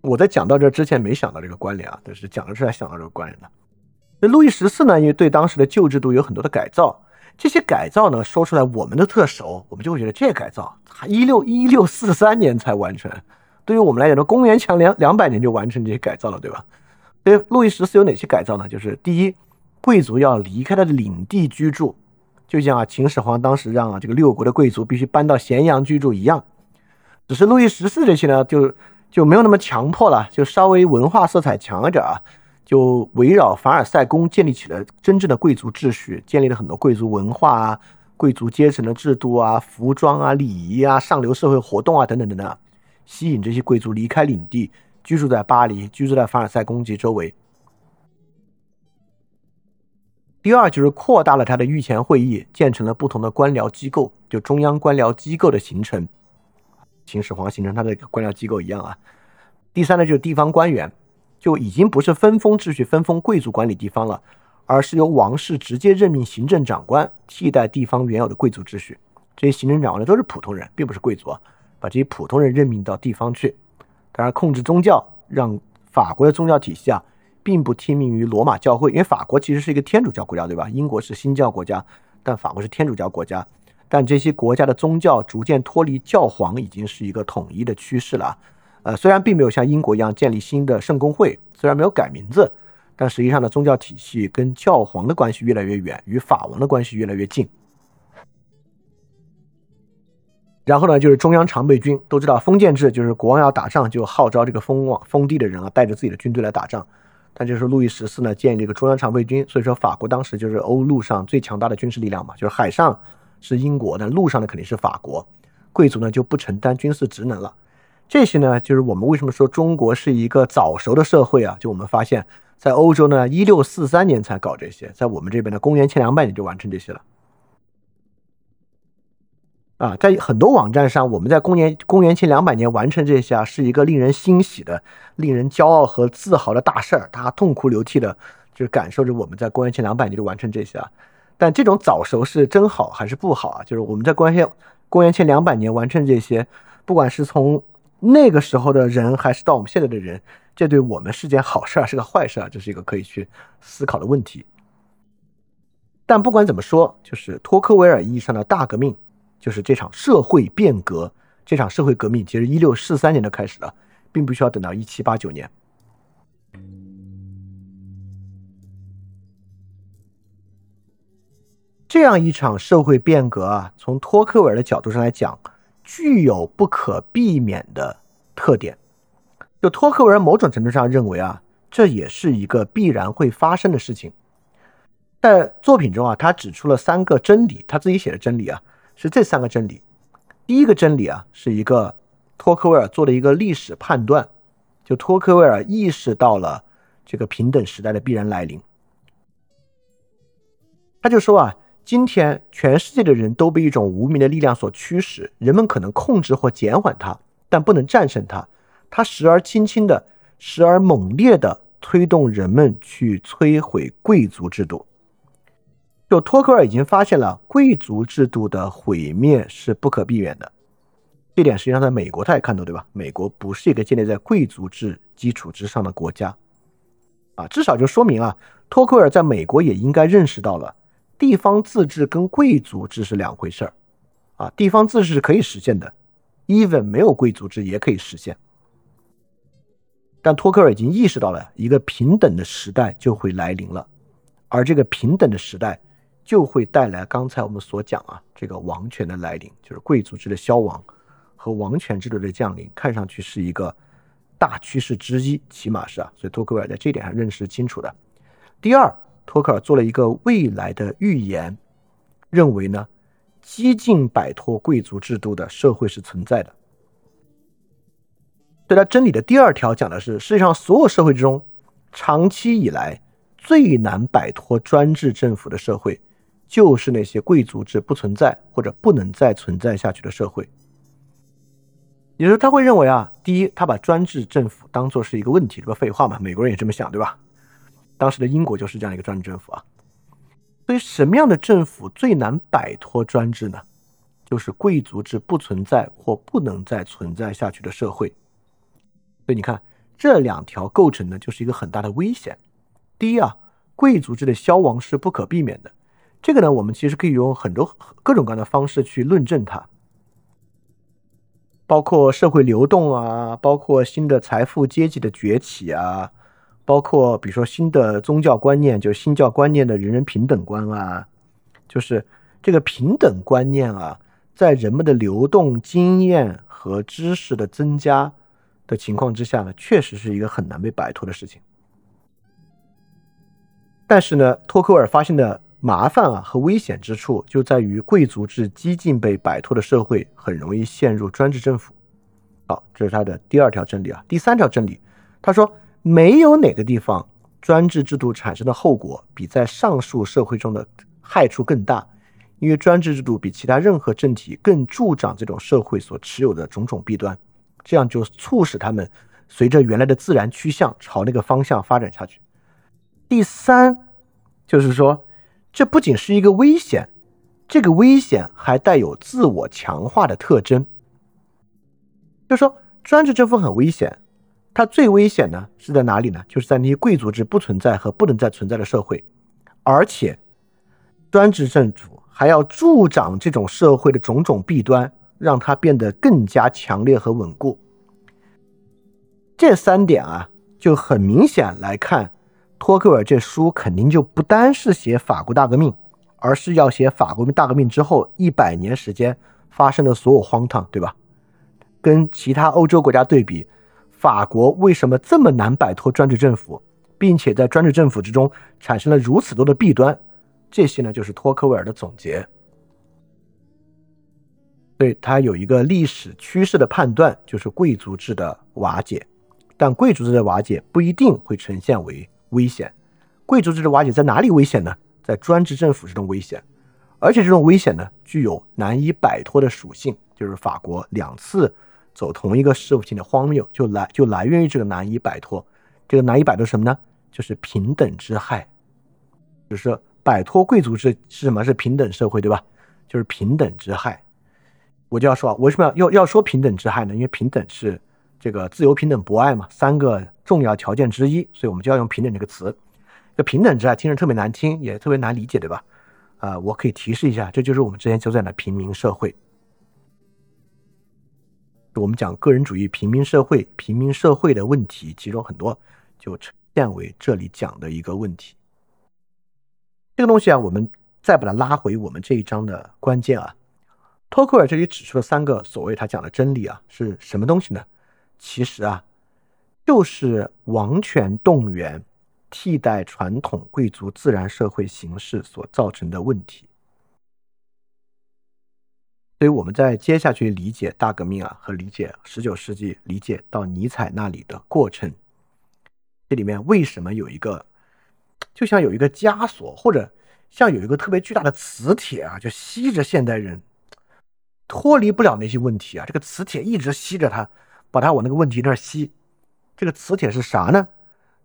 我在讲到这之前没想到这个关联啊，但是讲了出来想到这个关联的。那路易十四呢，因为对当时的旧制度有很多的改造，这些改造呢说出来我们都特熟，我们就会觉得这改造一六一六四三年才完成，对于我们来讲，说公元前两两百年就完成这些改造了，对吧？所以路易十四有哪些改造呢？就是第一，贵族要离开他的领地居住，就像啊秦始皇当时让啊这个六国的贵族必须搬到咸阳居住一样，只是路易十四这些呢就。就没有那么强迫了，就稍微文化色彩强一点啊，就围绕凡尔赛宫建立起了真正的贵族秩序，建立了很多贵族文化啊、贵族阶层的制度啊、服装啊、礼仪啊、上流社会活动啊等等等等，吸引这些贵族离开领地，居住在巴黎，居住在凡尔赛宫及周围。第二就是扩大了他的御前会议，建成了不同的官僚机构，就中央官僚机构的形成。秦始皇形成他的官僚机构一样啊。第三呢，就是地方官员就已经不是分封秩序、分封贵族管理地方了，而是由王室直接任命行政长官，替代地方原有的贵族秩序。这些行政长官呢，都是普通人，并不是贵族啊，把这些普通人任命到地方去。当然，控制宗教，让法国的宗教体系啊，并不听命于罗马教会，因为法国其实是一个天主教国家，对吧？英国是新教国家，但法国是天主教国家。但这些国家的宗教逐渐脱离教皇，已经是一个统一的趋势了。呃，虽然并没有像英国一样建立新的圣公会，虽然没有改名字，但实际上呢，宗教体系跟教皇的关系越来越远，与法王的关系越来越近。然后呢，就是中央常备军，都知道封建制就是国王要打仗，就号召这个封王封地的人啊，带着自己的军队来打仗。但就是路易十四呢，建立一个中央常备军，所以说法国当时就是欧陆上最强大的军事力量嘛，就是海上。是英国的，路上的肯定是法国，贵族呢就不承担军事职能了。这些呢，就是我们为什么说中国是一个早熟的社会啊？就我们发现，在欧洲呢，一六四三年才搞这些，在我们这边呢，公元前两百年就完成这些了。啊，在很多网站上，我们在公元公元前两百年完成这些啊，是一个令人欣喜的、令人骄傲和自豪的大事儿，大家痛哭流涕的，就是感受着我们在公元前两百年就完成这些啊。但这种早熟是真好还是不好啊？就是我们在公元前公元前两百年完成这些，不管是从那个时候的人，还是到我们现在的人，这对我们是件好事啊，是个坏事啊？这是一个可以去思考的问题。但不管怎么说，就是托克维尔意义上的大革命，就是这场社会变革，这场社会革命其实一六四三年就开始了，并不需要等到一七八九年。这样一场社会变革啊，从托克维尔的角度上来讲，具有不可避免的特点。就托克维尔某种程度上认为啊，这也是一个必然会发生的事情。在作品中啊，他指出了三个真理，他自己写的真理啊，是这三个真理。第一个真理啊，是一个托克维尔做的一个历史判断，就托克维尔意识到了这个平等时代的必然来临。他就说啊。今天，全世界的人都被一种无名的力量所驱使，人们可能控制或减缓它，但不能战胜它。它时而轻轻的，时而猛烈的推动人们去摧毁贵族制度。就托克尔已经发现了，贵族制度的毁灭是不可避免的。这点实际上在美国他也看到，对吧？美国不是一个建立在贵族制基础之上的国家。啊，至少就说明啊，托克尔在美国也应该认识到了地方自治跟贵族制是两回事儿啊，地方自治是可以实现的，even 没有贵族制也可以实现。但托克尔已经意识到了一个平等的时代就会来临了，而这个平等的时代就会带来刚才我们所讲啊，这个王权的来临，就是贵族制的消亡和王权制度的降临，看上去是一个大趋势之一，起码是啊，所以托克维尔在这点上认识清楚的。第二，托克尔做了一个未来的预言，认为呢，激进摆脱贵族制度的社会是存在的。对他真理的第二条讲的是，世界上所有社会之中，长期以来最难摆脱专制政府的社会，就是那些贵族制不存在或者不能再存在下去的社会。也就是他会认为啊，第一，他把专制政府当做是一个问题，这不废话嘛？美国人也这么想，对吧？当时的英国就是这样一个专制政府啊。所以，什么样的政府最难摆脱专制呢？就是贵族制不存在或不能再存在下去的社会。所以你看，这两条构成的就是一个很大的危险。第一啊，贵族制的消亡是不可避免的。这个呢，我们其实可以用很多各种各样的方式去论证它，包括社会流动啊，包括新的财富阶级的崛起啊，包括比如说新的宗教观念，就是新教观念的人人平等观啊，就是这个平等观念啊，在人们的流动、经验和知识的增加。的情况之下呢，确实是一个很难被摆脱的事情。但是呢，托克尔发现的麻烦啊和危险之处就在于贵族制激进被摆脱的社会很容易陷入专制政府。好，这是他的第二条真理啊。第三条真理，他说没有哪个地方专制制度产生的后果比在上述社会中的害处更大，因为专制制度比其他任何政体更助长这种社会所持有的种种弊端。这样就促使他们随着原来的自然趋向朝那个方向发展下去。第三，就是说，这不仅是一个危险，这个危险还带有自我强化的特征。就说专制政府很危险，它最危险呢是在哪里呢？就是在那些贵族制不存在和不能再存在的社会，而且专制政府还要助长这种社会的种种弊端。让它变得更加强烈和稳固。这三点啊，就很明显来看，托克维尔这书肯定就不单是写法国大革命，而是要写法国大革命之后一百年时间发生的所有荒唐，对吧？跟其他欧洲国家对比，法国为什么这么难摆脱专制政府，并且在专制政府之中产生了如此多的弊端？这些呢，就是托克维尔的总结。对他有一个历史趋势的判断，就是贵族制的瓦解，但贵族制的瓦解不一定会呈现为危险。贵族制的瓦解在哪里危险呢？在专制政府之中危险，而且这种危险呢，具有难以摆脱的属性，就是法国两次走同一个事情的荒谬，就来就来源于这个难以摆脱。这个难以摆脱什么呢？就是平等之害，就是摆脱贵族制是什么？是平等社会，对吧？就是平等之害。我就要说，为什么要要要说平等之害呢？因为平等是这个自由、平等、博爱嘛，三个重要条件之一，所以我们就要用平等这个词。这平等之害听着特别难听，也特别难理解，对吧？啊，我可以提示一下，这就是我们之前就在的平民社会。我们讲个人主义、平民社会、平民社会的问题，其中很多就呈现为这里讲的一个问题。这个东西啊，我们再把它拉回我们这一章的关键啊。托克尔这里指出了三个所谓他讲的真理啊，是什么东西呢？其实啊，就是王权动员替代传统贵族自然社会形式所造成的问题。所以我们在接下去理解大革命啊，和理解十九世纪理解到尼采那里的过程，这里面为什么有一个，就像有一个枷锁，或者像有一个特别巨大的磁铁啊，就吸着现代人。脱离不了那些问题啊！这个磁铁一直吸着它，把它往那个问题那儿吸。这个磁铁是啥呢？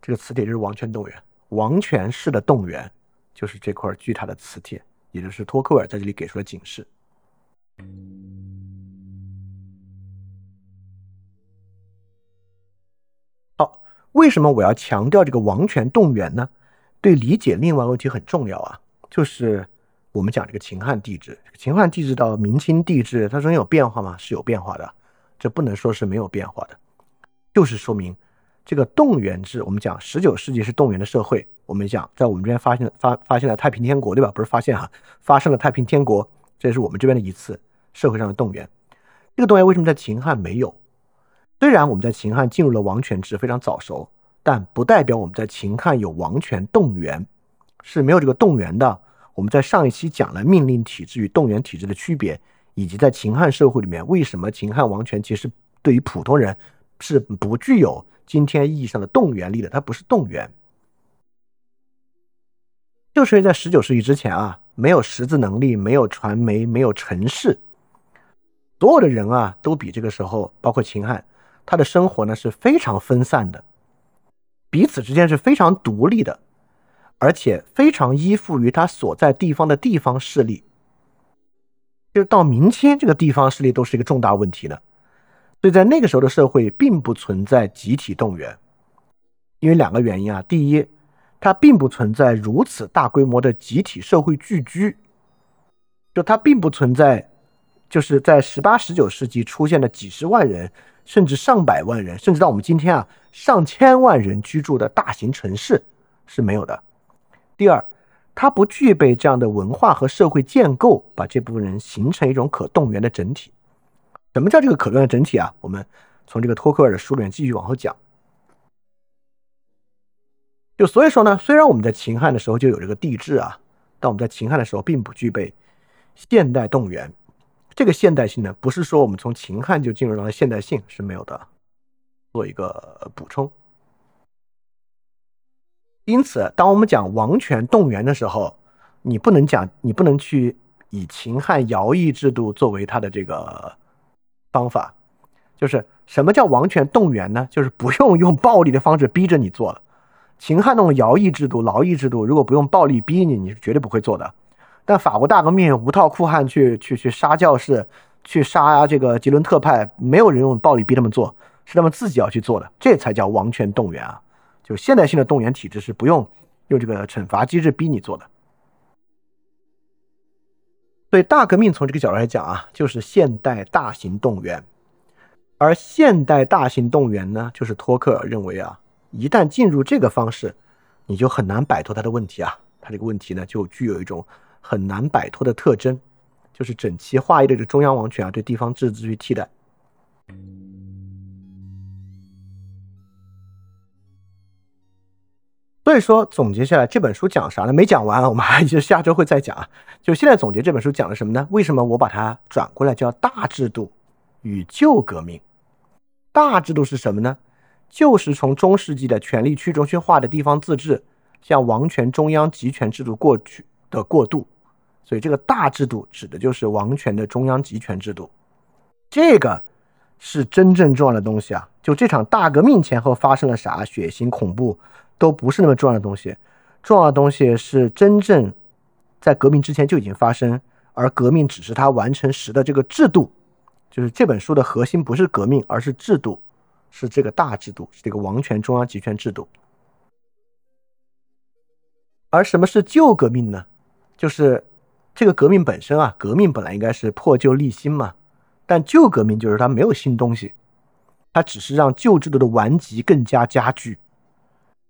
这个磁铁就是王权动员，王权式的动员就是这块巨大的磁铁，也就是托克尔在这里给出了警示。好，为什么我要强调这个王权动员呢？对理解另外问题很重要啊，就是我们讲这个秦汉帝制，秦汉帝制到明清帝制，它中间有变化吗？是有变化的，这不能说是没有变化的，就是说明这个动员制，我们讲十九世纪是动员的社会，我们讲在我们这边发现发发现了太平天国，对吧？不是发现哈，发生了太平天国，这是我们这边的一次社会上的动员。这个动员为什么在秦汉没有？虽然我们在秦汉进入了王权制非常早熟。但不代表我们在秦汉有王权动员，是没有这个动员的。我们在上一期讲了命令体制与动员体制的区别，以及在秦汉社会里面，为什么秦汉王权其实对于普通人是不具有今天意义上的动员力的，它不是动员。就是因为在十九世纪之前啊，没有识字能力，没有传媒，没有城市，所有的人啊，都比这个时候，包括秦汉，他的生活呢是非常分散的。彼此之间是非常独立的，而且非常依附于他所在地方的地方势力。就到明清，这个地方势力都是一个重大问题的。所以在那个时候的社会，并不存在集体动员，因为两个原因啊。第一，它并不存在如此大规模的集体社会聚居，就它并不存在，就是在十八、十九世纪出现的几十万人。甚至上百万人，甚至到我们今天啊，上千万人居住的大型城市是没有的。第二，它不具备这样的文化和社会建构，把这部分人形成一种可动员的整体。什么叫这个可动员整体啊？我们从这个托克尔的书里面继续往后讲。就所以说呢，虽然我们在秦汉的时候就有这个帝制啊，但我们在秦汉的时候并不具备现代动员。这个现代性呢，不是说我们从秦汉就进入到了现代性是没有的，做一个补充。因此，当我们讲王权动员的时候，你不能讲，你不能去以秦汉徭役制度作为它的这个方法。就是什么叫王权动员呢？就是不用用暴力的方式逼着你做了。秦汉那种徭役制度、劳役制度，如果不用暴力逼你，你是绝对不会做的。但法国大革命无套酷汉去去去杀教士，去杀这个吉伦特派，没有人用暴力逼他们做，是他们自己要去做的，这才叫王权动员啊！就现代性的动员体制是不用用这个惩罚机制逼你做的。所以大革命从这个角度来讲啊，就是现代大型动员，而现代大型动员呢，就是托克尔认为啊，一旦进入这个方式，你就很难摆脱他的问题啊，他这个问题呢，就具有一种。很难摆脱的特征，就是整齐划一的这中央王权啊，对地方自治去替代。所以说，总结下来这本书讲啥呢？没讲完，我们还 就下周会再讲啊。就现在总结这本书讲了什么呢？为什么我把它转过来叫大制度与旧革命？大制度是什么呢？就是从中世纪的权力去中心化的地方自治，向王权中央集权制度过去的过渡。所以这个大制度指的就是王权的中央集权制度，这个是真正重要的东西啊！就这场大革命前后发生了啥，血腥恐怖都不是那么重要的东西，重要的东西是真正在革命之前就已经发生，而革命只是它完成时的这个制度。就是这本书的核心不是革命，而是制度，是这个大制度，是这个王权中央集权制度。而什么是旧革命呢？就是。这个革命本身啊，革命本来应该是破旧立新嘛，但旧革命就是它没有新东西，它只是让旧制度的顽疾更加加剧。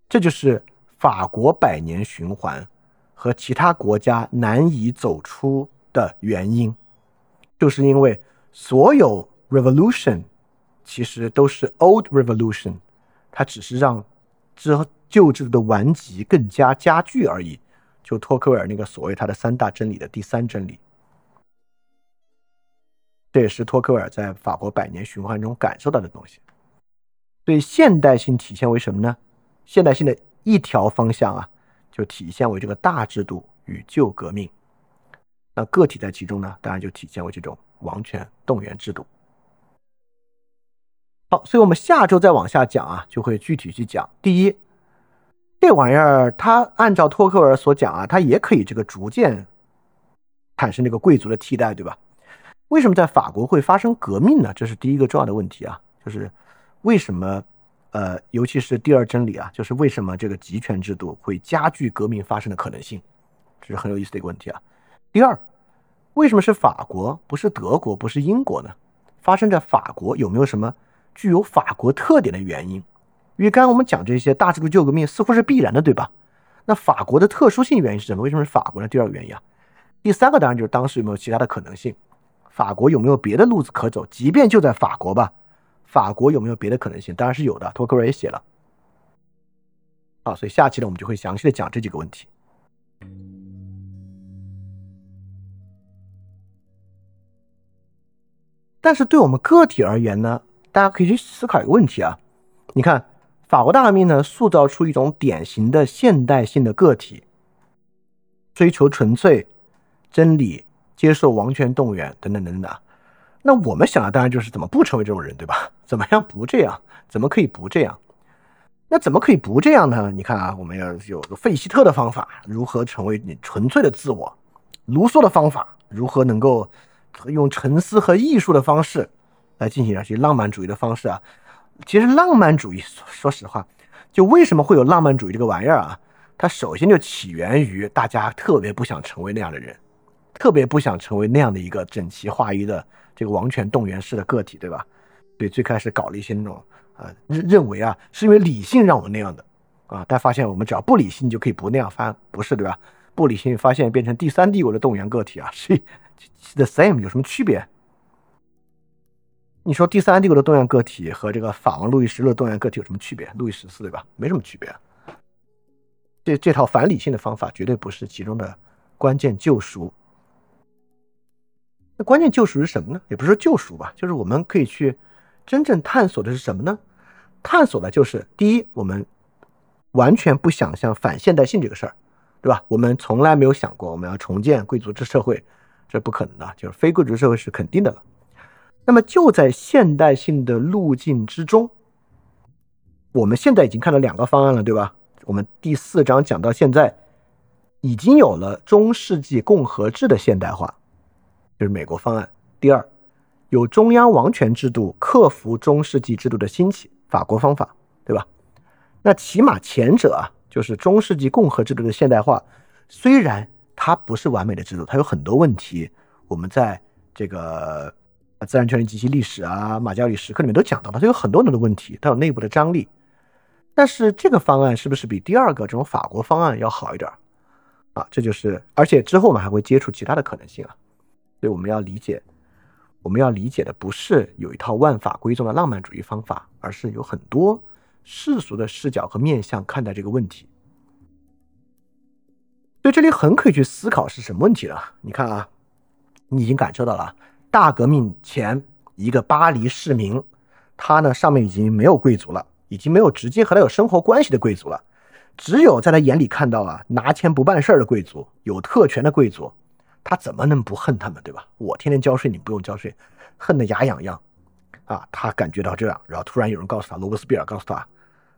这就是法国百年循环和其他国家难以走出的原因，就是因为所有 revolution 其实都是 old revolution，它只是让之旧制度的顽疾更加加剧而已。就托克维尔那个所谓他的三大真理的第三真理，这也是托克维尔在法国百年循环中感受到的东西。对现代性体现为什么呢？现代性的一条方向啊，就体现为这个大制度与旧革命。那个体在其中呢，当然就体现为这种王权动员制度。好，所以我们下周再往下讲啊，就会具体去讲。第一。这玩意儿，它按照托克尔所讲啊，它也可以这个逐渐产生这个贵族的替代，对吧？为什么在法国会发生革命呢？这是第一个重要的问题啊，就是为什么呃，尤其是第二真理啊，就是为什么这个集权制度会加剧革命发生的可能性，这是很有意思的一个问题啊。第二，为什么是法国，不是德国，不是英国呢？发生在法国有没有什么具有法国特点的原因？因为刚刚我们讲这些大制度救革命似乎是必然的，对吧？那法国的特殊性原因是什么？为什么是法国呢？第二个原因啊，第三个当然就是当时有没有其他的可能性？法国有没有别的路子可走？即便就在法国吧，法国有没有别的可能性？当然是有的。托克维也写了。好，所以下期呢，我们就会详细的讲这几个问题。但是对我们个体而言呢，大家可以去思考一个问题啊，你看。法国大革命呢，塑造出一种典型的现代性的个体，追求纯粹真理，接受王权动员，等等等等。那我们想的当然就是怎么不成为这种人，对吧？怎么样不这样？怎么可以不这样？那怎么可以不这样呢？你看啊，我们要有个费希特的方法，如何成为你纯粹的自我；卢梭的方法，如何能够用沉思和艺术的方式来进行一些浪漫主义的方式啊？其实浪漫主义，说实话，就为什么会有浪漫主义这个玩意儿啊？它首先就起源于大家特别不想成为那样的人，特别不想成为那样的一个整齐划一的这个王权动员式的个体，对吧？对最开始搞了一些那种啊，认认为啊，是因为理性让我那样的啊，但发现我们只要不理性就可以不那样，发不是对吧？不理性发现变成第三帝国的动员个体啊，是 the same 有什么区别？你说第三帝国的动员个体和这个法王路易十六的动员个体有什么区别？路易十四对吧？没什么区别。这这套反理性的方法绝对不是其中的关键救赎。那关键救赎是什么呢？也不是救赎吧，就是我们可以去真正探索的是什么呢？探索的就是第一，我们完全不想象反现代性这个事儿，对吧？我们从来没有想过我们要重建贵族制社会，这不可能的，就是非贵族社会是肯定的了。那么就在现代性的路径之中，我们现在已经看到两个方案了，对吧？我们第四章讲到现在，已经有了中世纪共和制的现代化，就是美国方案。第二，有中央王权制度克服中世纪制度的兴起，法国方法，对吧？那起码前者啊，就是中世纪共和制度的现代化，虽然它不是完美的制度，它有很多问题，我们在这个。啊，自然权利及其历史啊，马加里时刻里面都讲到了，它有很多很多的问题，它有内部的张力。但是这个方案是不是比第二个这种法国方案要好一点啊？这就是，而且之后我们还会接触其他的可能性啊。所以我们要理解，我们要理解的不是有一套万法归宗的浪漫主义方法，而是有很多世俗的视角和面向看待这个问题。所以这里很可以去思考是什么问题了。你看啊，你已经感受到了。大革命前，一个巴黎市民，他呢上面已经没有贵族了，已经没有直接和他有生活关系的贵族了，只有在他眼里看到啊拿钱不办事儿的贵族，有特权的贵族，他怎么能不恨他们，对吧？我天天交税，你不用交税，恨得牙痒痒啊！他感觉到这样，然后突然有人告诉他，罗伯斯庇尔告诉他，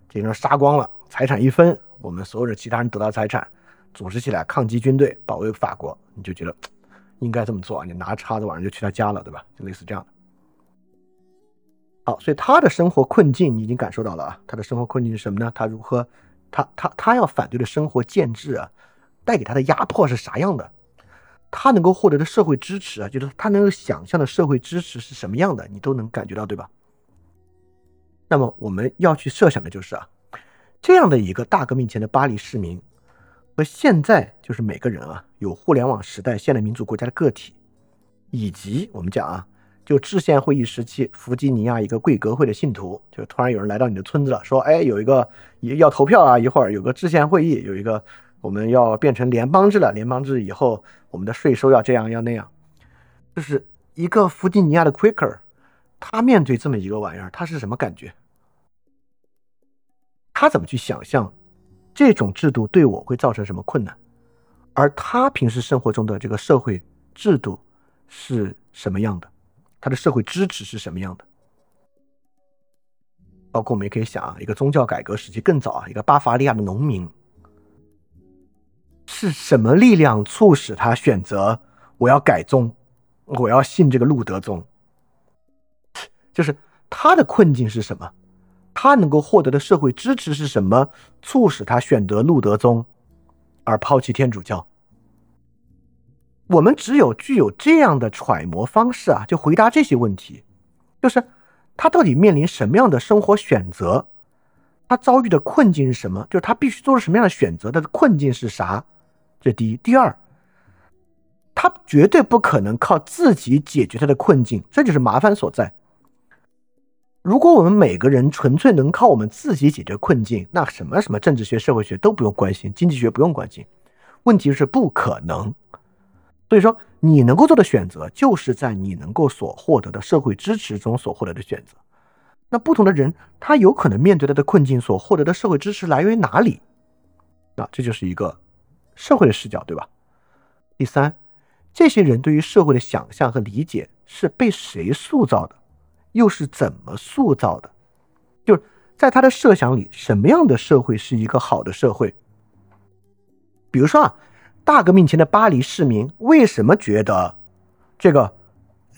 这人杀光了，财产一分，我们所有的其他人得到财产，组织起来抗击军队，保卫法国，你就觉得。应该这么做啊！你拿叉子晚上就去他家了，对吧？就类似这样的。好，所以他的生活困境你已经感受到了啊。他的生活困境是什么呢？他如何？他他他要反对的生活建制啊，带给他的压迫是啥样的？他能够获得的社会支持啊，就是他能够想象的社会支持是什么样的，你都能感觉到，对吧？那么我们要去设想的就是啊，这样的一个大革命前的巴黎市民。和现在就是每个人啊，有互联网时代现代民主国家的个体，以及我们讲啊，就制宪会议时期，弗吉尼亚一个贵格会的信徒，就突然有人来到你的村子了，说，哎，有一个要投票啊，一会儿有个制宪会议，有一个我们要变成联邦制了，联邦制以后我们的税收要这样要那样，就是一个弗吉尼亚的 Quaker，他面对这么一个玩意儿，他是什么感觉？他怎么去想象？这种制度对我会造成什么困难？而他平时生活中的这个社会制度是什么样的？他的社会支持是什么样的？包括我们也可以想啊，一个宗教改革时期更早啊，一个巴伐利亚的农民是什么力量促使他选择我要改宗，我要信这个路德宗？就是他的困境是什么？他能够获得的社会支持是什么，促使他选择路德宗，而抛弃天主教？我们只有具有这样的揣摩方式啊，就回答这些问题，就是他到底面临什么样的生活选择，他遭遇的困境是什么，就是他必须做出什么样的选择，他的困境是啥？这第一，第二，他绝对不可能靠自己解决他的困境，这就是麻烦所在。如果我们每个人纯粹能靠我们自己解决困境，那什么什么政治学、社会学都不用关心，经济学不用关心，问题是不可能。所以说，你能够做的选择，就是在你能够所获得的社会支持中所获得的选择。那不同的人，他有可能面对他的困境所获得的社会支持来源于哪里？那这就是一个社会的视角，对吧？第三，这些人对于社会的想象和理解是被谁塑造的？又是怎么塑造的？就是在他的设想里，什么样的社会是一个好的社会？比如说啊，大革命前的巴黎市民为什么觉得这个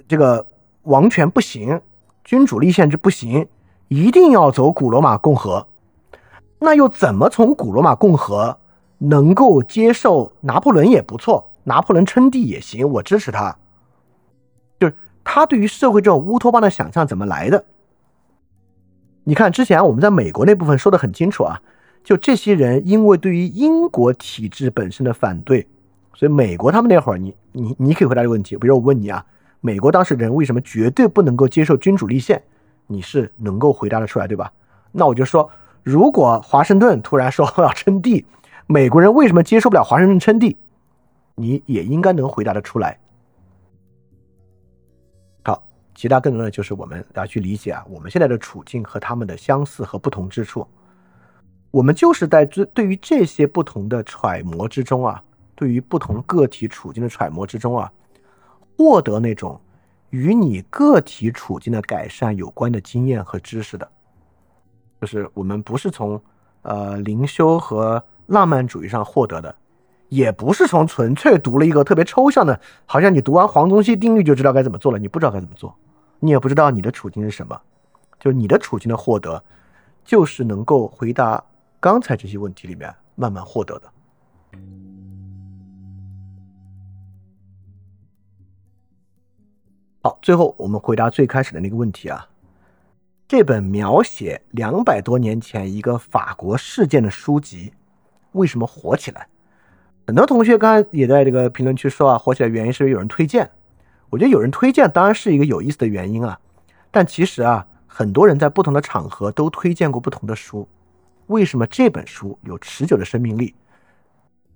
这个王权不行，君主立宪制不行，一定要走古罗马共和？那又怎么从古罗马共和能够接受拿破仑也不错，拿破仑称帝也行，我支持他？他对于社会这种乌托邦的想象怎么来的？你看，之前我们在美国那部分说的很清楚啊，就这些人因为对于英国体制本身的反对，所以美国他们那会儿，你你你可以回答这个问题。比如我问你啊，美国当时人为什么绝对不能够接受君主立宪？你是能够回答得出来，对吧？那我就说，如果华盛顿突然说要称帝，美国人为什么接受不了华盛顿称帝？你也应该能回答得出来。其他更多的就是我们要去理解啊，我们现在的处境和他们的相似和不同之处。我们就是在这对于这些不同的揣摩之中啊，对于不同个体处境的揣摩之中啊，获得那种与你个体处境的改善有关的经验和知识的。就是我们不是从呃灵修和浪漫主义上获得的。也不是从纯粹读了一个特别抽象的，好像你读完黄宗羲定律就知道该怎么做了，你不知道该怎么做，你也不知道你的处境是什么，就是你的处境的获得，就是能够回答刚才这些问题里面慢慢获得的。好，最后我们回答最开始的那个问题啊，这本描写两百多年前一个法国事件的书籍，为什么火起来？很多同学刚才也在这个评论区说啊，火起来原因是不是有人推荐。我觉得有人推荐当然是一个有意思的原因啊，但其实啊，很多人在不同的场合都推荐过不同的书。为什么这本书有持久的生命力？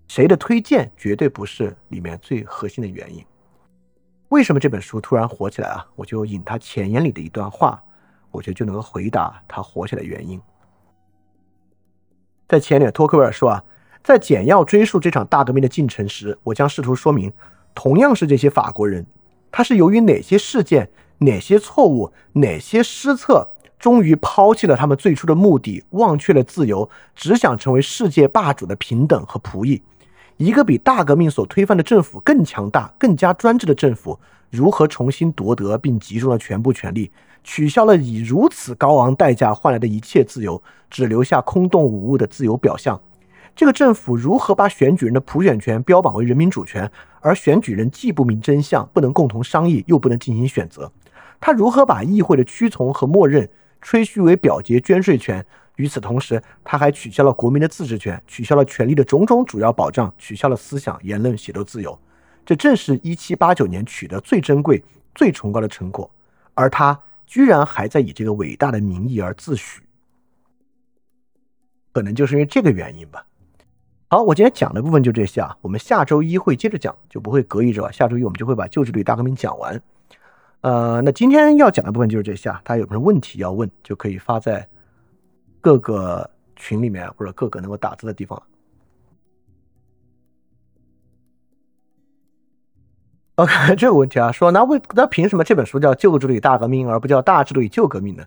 谁的推荐绝对不是里面最核心的原因。为什么这本书突然火起来啊？我就引他前言里的一段话，我觉得就能够回答他火起来的原因。在前面，托克维尔说啊。在简要追溯这场大革命的进程时，我将试图说明，同样是这些法国人，他是由于哪些事件、哪些错误、哪些失策，终于抛弃了他们最初的目的，忘却了自由，只想成为世界霸主的平等和仆役。一个比大革命所推翻的政府更强大、更加专制的政府，如何重新夺得并集中了全部权力，取消了以如此高昂代价换来的一切自由，只留下空洞无物的自由表象？这个政府如何把选举人的普选权标榜为人民主权，而选举人既不明真相，不能共同商议，又不能进行选择？他如何把议会的屈从和默认吹嘘为表决捐税权？与此同时，他还取消了国民的自治权，取消了权利的种种主要保障，取消了思想、言论、写作自由。这正是一七八九年取得最珍贵、最崇高的成果，而他居然还在以这个伟大的名义而自诩。可能就是因为这个原因吧。好，我今天讲的部分就这些啊。我们下周一会接着讲，就不会隔一周啊。下周一我们就会把旧制度大革命讲完。呃，那今天要讲的部分就是这些啊。大家有什么问题要问，就可以发在各个群里面或者各个能够打字的地方。OK，这个问题啊，说那为那凭什么这本书叫旧制度与大革命，而不叫大制度与旧革命呢？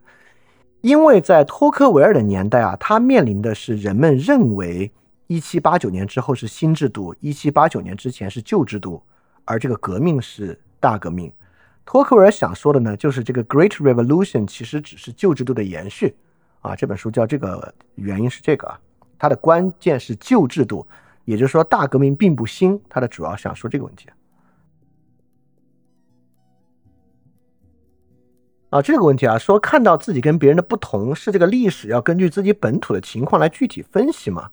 因为在托克维尔的年代啊，他面临的是人们认为。一七八九年之后是新制度，一七八九年之前是旧制度，而这个革命是大革命。托克维尔想说的呢，就是这个 Great Revolution 其实只是旧制度的延续，啊，这本书叫这个原因是这个啊，它的关键是旧制度，也就是说大革命并不新，它的主要想说这个问题。啊，这个问题啊，说看到自己跟别人的不同，是这个历史要根据自己本土的情况来具体分析吗？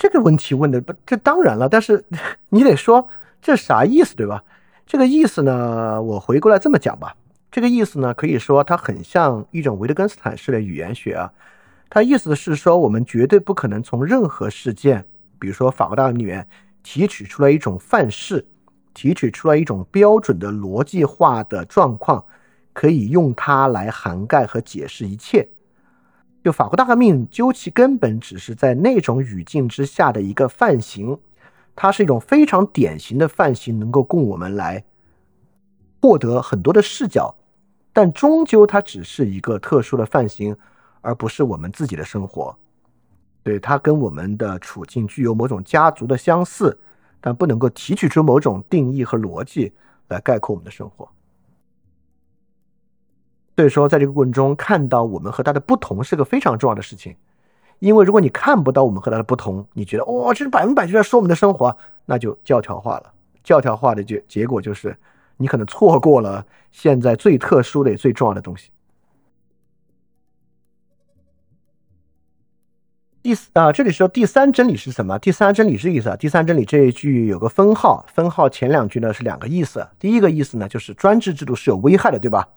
这个问题问的不，这当然了，但是 你得说这啥意思，对吧？这个意思呢，我回过来这么讲吧。这个意思呢，可以说它很像一种维特根斯坦式的语言学啊。它意思是说，我们绝对不可能从任何事件，比如说法国大革命里面提取出来一种范式，提取出来一种标准的逻辑化的状况。可以用它来涵盖和解释一切。就法国大革命，究其根本，只是在那种语境之下的一个范型，它是一种非常典型的范型，能够供我们来获得很多的视角。但终究，它只是一个特殊的范型，而不是我们自己的生活。对它跟我们的处境具有某种家族的相似，但不能够提取出某种定义和逻辑来概括我们的生活。所以说，在这个过程中看到我们和他的不同是个非常重要的事情，因为如果你看不到我们和他的不同，你觉得哦，这是百分百就在说我们的生活，那就教条化了。教条化的结结果就是，你可能错过了现在最特殊的、最重要的东西。第四啊，这里说第三真理是什么？第三真理是意思啊？第三真理这一句有个分号，分号前两句呢是两个意思。第一个意思呢，就是专制制度是有危害的，对吧？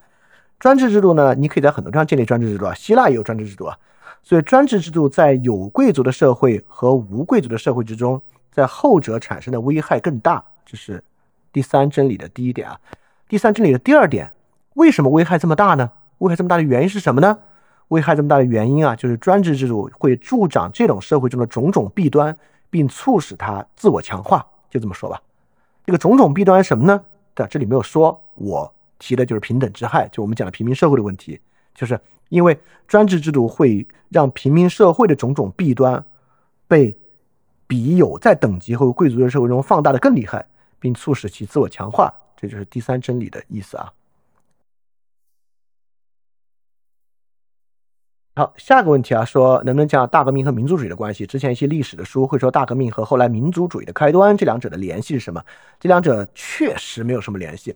专制制度呢，你可以在很多地方建立专制制度啊，希腊也有专制制度啊，所以专制制度在有贵族的社会和无贵族的社会之中，在后者产生的危害更大，这是第三真理的第一点啊。第三真理的第二点，为什么危害这么大呢？危害这么大的原因是什么呢？危害这么大的原因啊，就是专制制度会助长这种社会中的种种弊端，并促使它自我强化，就这么说吧。这个种种弊端是什么呢？对这里没有说，我。提的就是平等之害，就我们讲的平民社会的问题，就是因为专制制度会让平民社会的种种弊端被比有在等级和贵族的社会中放大的更厉害，并促使其自我强化，这就是第三真理的意思啊。好，下个问题啊，说能不能讲大革命和民族主义的关系？之前一些历史的书会说大革命和后来民族主义的开端，这两者的联系是什么？这两者确实没有什么联系。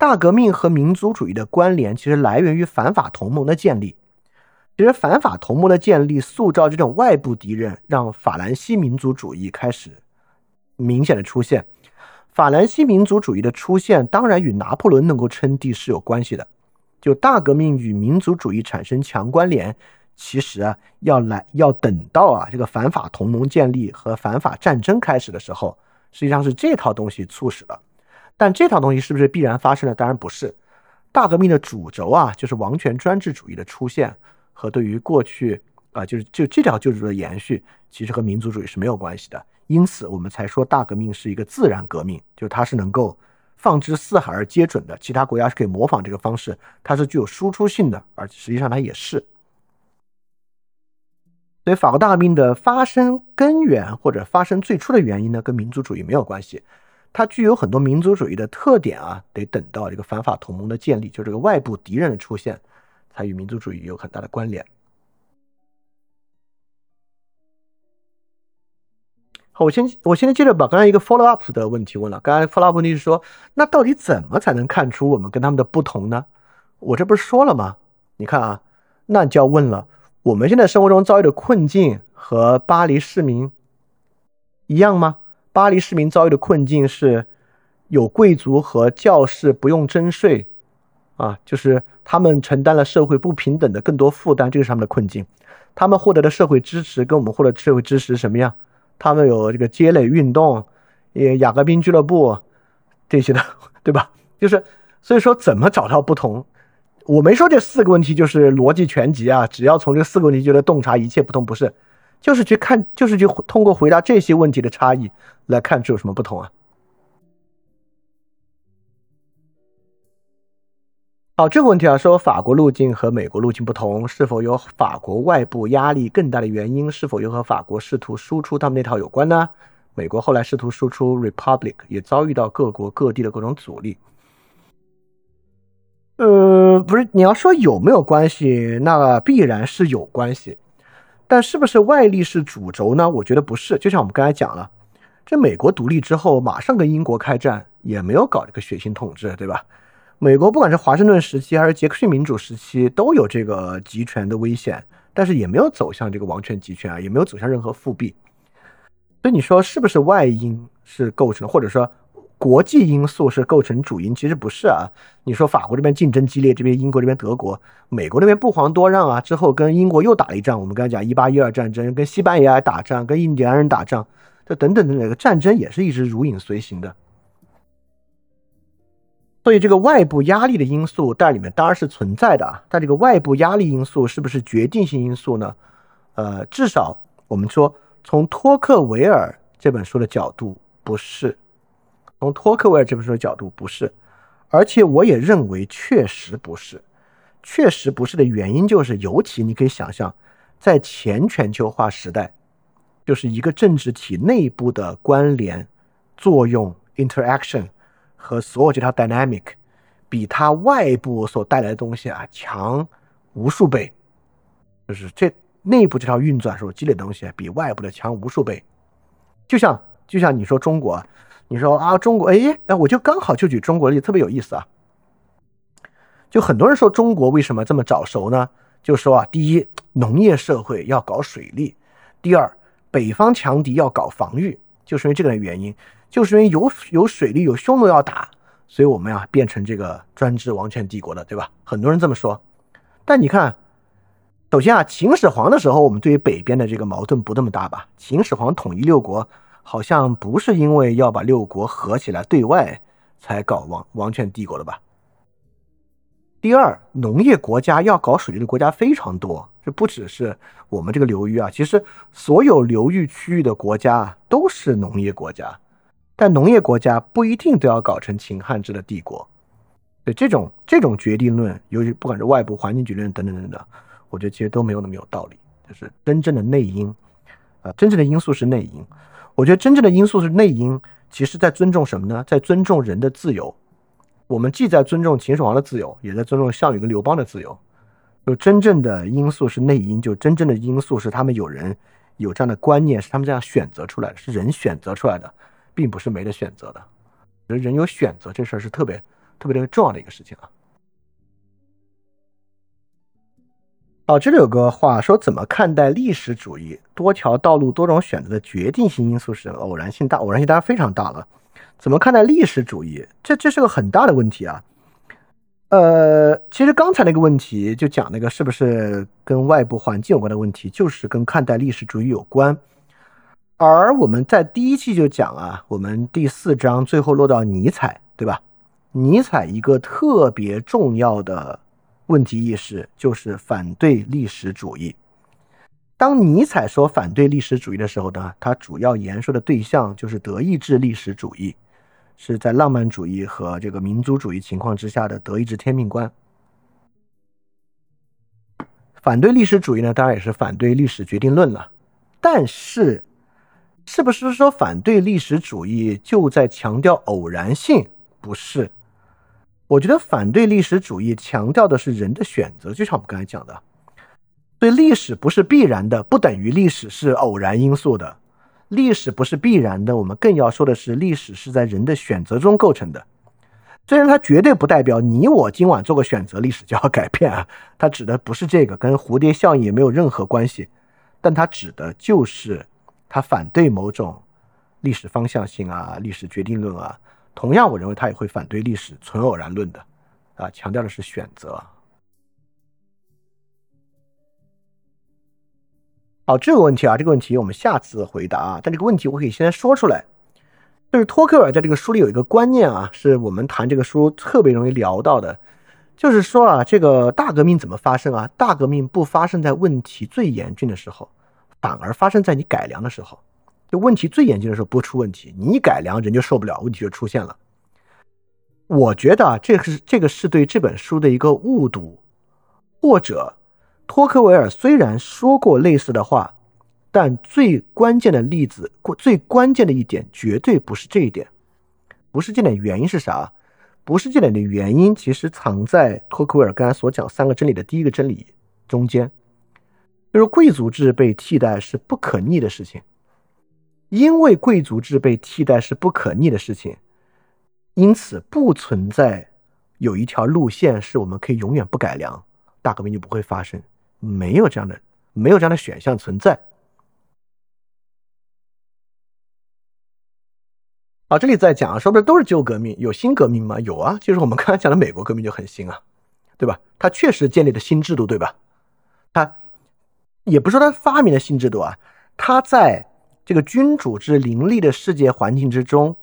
大革命和民族主义的关联其实来源于反法同盟的建立。其实反法同盟的建立塑造这种外部敌人，让法兰西民族主义开始明显的出现。法兰西民族主义的出现当然与拿破仑能够称帝是有关系的。就大革命与民族主义产生强关联，其实啊要来要等到啊这个反法同盟建立和反法战争开始的时候，实际上是这套东西促使了。但这套东西是不是必然发生的？当然不是。大革命的主轴啊，就是王权专制主义的出现和对于过去啊，就是就这条旧制度的延续，其实和民族主义是没有关系的。因此，我们才说大革命是一个自然革命，就它是能够放之四海而皆准的，其他国家是可以模仿这个方式，它是具有输出性的，而实际上它也是。所以，法国大革命的发生根源或者发生最初的原因呢，跟民族主义没有关系。它具有很多民族主义的特点啊，得等到这个反法同盟的建立，就这个外部敌人的出现，才与民族主义有很大的关联。好，我先我现在接着把刚才一个 follow up 的问题问了。刚才 follow up 问题是说，那到底怎么才能看出我们跟他们的不同呢？我这不是说了吗？你看啊，那就要问了，我们现在生活中遭遇的困境和巴黎市民一样吗？巴黎市民遭遇的困境是，有贵族和教士不用征税，啊，就是他们承担了社会不平等的更多负担，这个是他们的困境。他们获得的社会支持跟我们获得社会支持什么样？他们有这个街垒运动，也雅各宾俱乐部这些的，对吧？就是所以说，怎么找到不同？我没说这四个问题就是逻辑全集啊，只要从这四个问题就能洞察一切不同，不是？就是去看，就是去通过回答这些问题的差异来看这有什么不同啊？好，这个问题啊，说法国路径和美国路径不同，是否有法国外部压力更大的原因？是否又和法国试图输出他们那套有关呢？美国后来试图输出 Republic，也遭遇到各国各地的各种阻力。呃，不是，你要说有没有关系，那必然是有关系，但是不是外力是主轴呢？我觉得不是。就像我们刚才讲了，这美国独立之后，马上跟英国开战，也没有搞这个血腥统治，对吧？美国不管是华盛顿时期还是杰克逊民主时期，都有这个集权的危险，但是也没有走向这个王权集权啊，也没有走向任何复辟。所以你说是不是外因是构成，或者说国际因素是构成主因？其实不是啊。你说法国这边竞争激烈，这边英国这边德国，美国那边不遑多让啊。之后跟英国又打了一仗，我们刚才讲一八一二战争，跟西班牙打仗，跟印第安人打仗，这等等的那个战争也是一直如影随形的。所以这个外部压力的因素在里面当然是存在的啊，但这个外部压力因素是不是决定性因素呢？呃，至少我们说从托克维尔这本书的角度不是，从托克维尔这本书的角度不是，而且我也认为确实不是，确实不是的原因就是，尤其你可以想象，在前全球化时代，就是一个政治体内部的关联作用 interaction。和所有这套 dynamic 比它外部所带来的东西啊强无数倍，就是这内部这套运转所积累的东西比外部的强无数倍。就像就像你说中国，你说啊中国，哎哎，我就刚好就举中国例子，特别有意思啊。就很多人说中国为什么这么早熟呢？就说啊，第一，农业社会要搞水利；第二，北方强敌要搞防御，就是因为这个原因。就是因为有有水利有匈奴要打，所以我们啊变成这个专制王权帝国的，对吧？很多人这么说。但你看，首先啊，秦始皇的时候，我们对于北边的这个矛盾不那么大吧？秦始皇统一六国，好像不是因为要把六国合起来对外才搞王王权帝国的吧？第二，农业国家要搞水利的国家非常多，这不只是我们这个流域啊，其实所有流域区域的国家都是农业国家。但农业国家不一定都要搞成秦汉制的帝国，对这种这种决定论，尤其不管是外部环境决定论等等等等，我觉得其实都没有那么有道理。就是真正的内因，啊，真正的因素是内因。我觉得真正的因素是内因，其实在尊重什么呢？在尊重人的自由。我们既在尊重秦始皇的自由，也在尊重项羽跟刘邦的自由。就真正的因素是内因，就真正的因素是他们有人有这样的观念，是他们这样选择出来的，是人选择出来的。并不是没得选择的，人有选择这事儿是特别特别特别重要的一个事情啊。哦，这里有个话说，怎么看待历史主义？多条道路、多种选择的决定性因素是偶然性大，偶然性当然非常大了。怎么看待历史主义？这这是个很大的问题啊。呃，其实刚才那个问题就讲那个是不是跟外部环境有关的问题，就是跟看待历史主义有关。而我们在第一期就讲啊，我们第四章最后落到尼采，对吧？尼采一个特别重要的问题意识就是反对历史主义。当尼采说反对历史主义的时候呢，他主要言说的对象就是德意志历史主义，是在浪漫主义和这个民族主义情况之下的德意志天命观。反对历史主义呢，当然也是反对历史决定论了，但是。是不是说反对历史主义就在强调偶然性？不是，我觉得反对历史主义强调的是人的选择，就像我们刚才讲的，对历史不是必然的，不等于历史是偶然因素的。历史不是必然的，我们更要说的是，历史是在人的选择中构成的。虽然它绝对不代表你我今晚做个选择，历史就要改变啊，它指的不是这个，跟蝴蝶效应也没有任何关系，但它指的就是。它反对某种历史方向性啊，历史决定论啊。同样，我认为他也会反对历史纯偶然论的，啊，强调的是选择。好，这个问题啊，这个问题我们下次回答啊。但这个问题我可以先说出来，就是托克尔在这个书里有一个观念啊，是我们谈这个书特别容易聊到的，就是说啊，这个大革命怎么发生啊？大革命不发生在问题最严峻的时候。反而发生在你改良的时候，就问题最严峻的时候不出问题，你一改良人就受不了，问题就出现了。我觉得啊，这个是这个是对这本书的一个误读，或者托克维尔虽然说过类似的话，但最关键的例子，最关键的一点绝对不是这一点，不是这点。原因是啥？不是这点的原因，其实藏在托克维尔刚才所讲三个真理的第一个真理中间，就是贵族制被替代是不可逆的事情。因为贵族制被替代是不可逆的事情，因此不存在有一条路线是我们可以永远不改良，大革命就不会发生。没有这样的，没有这样的选项存在。啊，这里在讲啊，说不是都是旧革命，有新革命吗？有啊，就是我们刚才讲的美国革命就很新啊，对吧？它确实建立了新制度，对吧？它也不是说它发明了新制度啊，它在这个君主制凌厉的世界环境之中，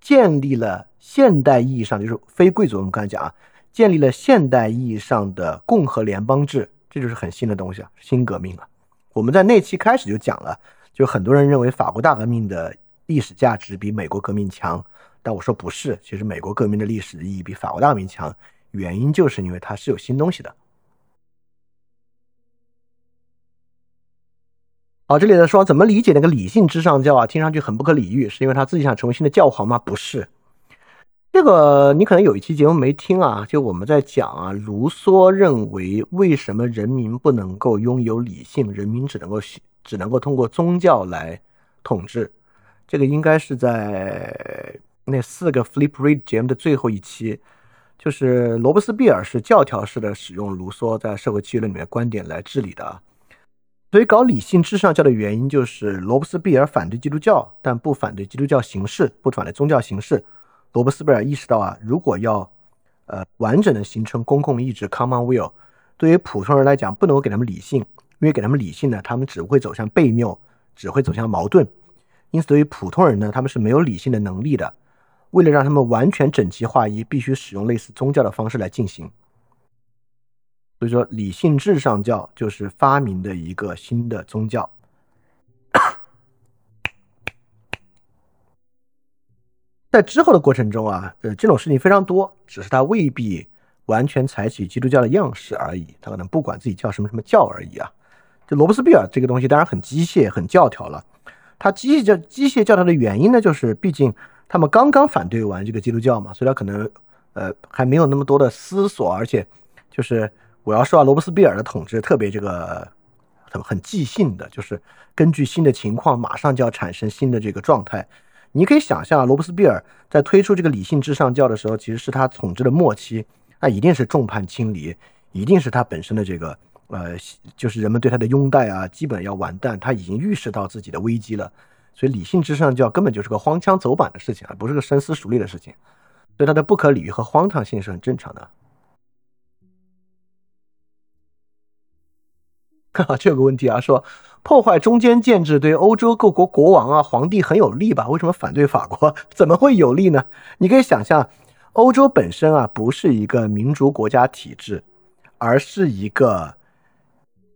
建立了现代意义上就是非贵族。我们刚才讲啊，建立了现代意义上的共和联邦制，这就是很新的东西啊，新革命啊。我们在那期开始就讲了，就很多人认为法国大革命的。历史价值比美国革命强，但我说不是，其实美国革命的历史意义比法国大革命强，原因就是因为它是有新东西的。好，这里在说怎么理解那个理性至上教啊？听上去很不可理喻，是因为他自己想成为新的教皇吗？不是，这个你可能有一期节目没听啊，就我们在讲啊，卢梭认为为什么人民不能够拥有理性，人民只能够只能够通过宗教来统治。这个应该是在那四个 Flip Read 节目的最后一期，就是罗伯斯庇尔是教条式的使用卢梭在社会契约论里面观点来治理的。所以搞理性至上教的原因就是罗伯斯庇尔反对基督教，但不反对基督教形式，不反对宗教形式。罗伯斯庇尔意识到啊，如果要呃完整的形成公共意志 （common will），对于普通人来讲，不能够给他们理性，因为给他们理性呢，他们只会走向悖谬，只会走向矛盾。因此，对于普通人呢，他们是没有理性的能力的。为了让他们完全整齐划一，必须使用类似宗教的方式来进行。所以说，理性至上教就是发明的一个新的宗教。在之后的过程中啊，呃，这种事情非常多，只是他未必完全采取基督教的样式而已。他可能不管自己叫什么什么教而已啊。就罗伯斯庇尔这个东西，当然很机械、很教条了。他机械教机械教条的原因呢，就是毕竟他们刚刚反对完这个基督教嘛，所以他可能呃还没有那么多的思索，而且就是我要说啊，罗伯斯庇尔的统治特别这个很很即兴的，就是根据新的情况马上就要产生新的这个状态。你可以想象啊，罗伯斯庇尔在推出这个理性至上教的时候，其实是他统治的末期，那一定是众叛亲离，一定是他本身的这个。呃，就是人们对他的拥戴啊，基本要完蛋。他已经预示到自己的危机了，所以理性至上教根本就是个荒腔走板的事情，而不是个深思熟虑的事情。所以他的不可理喻和荒唐性是很正常的。啊 这有个问题啊，说破坏中间建制对欧洲各国国王啊、皇帝很有利吧？为什么反对法国？怎么会有利呢？你可以想象，欧洲本身啊不是一个民主国家体制，而是一个。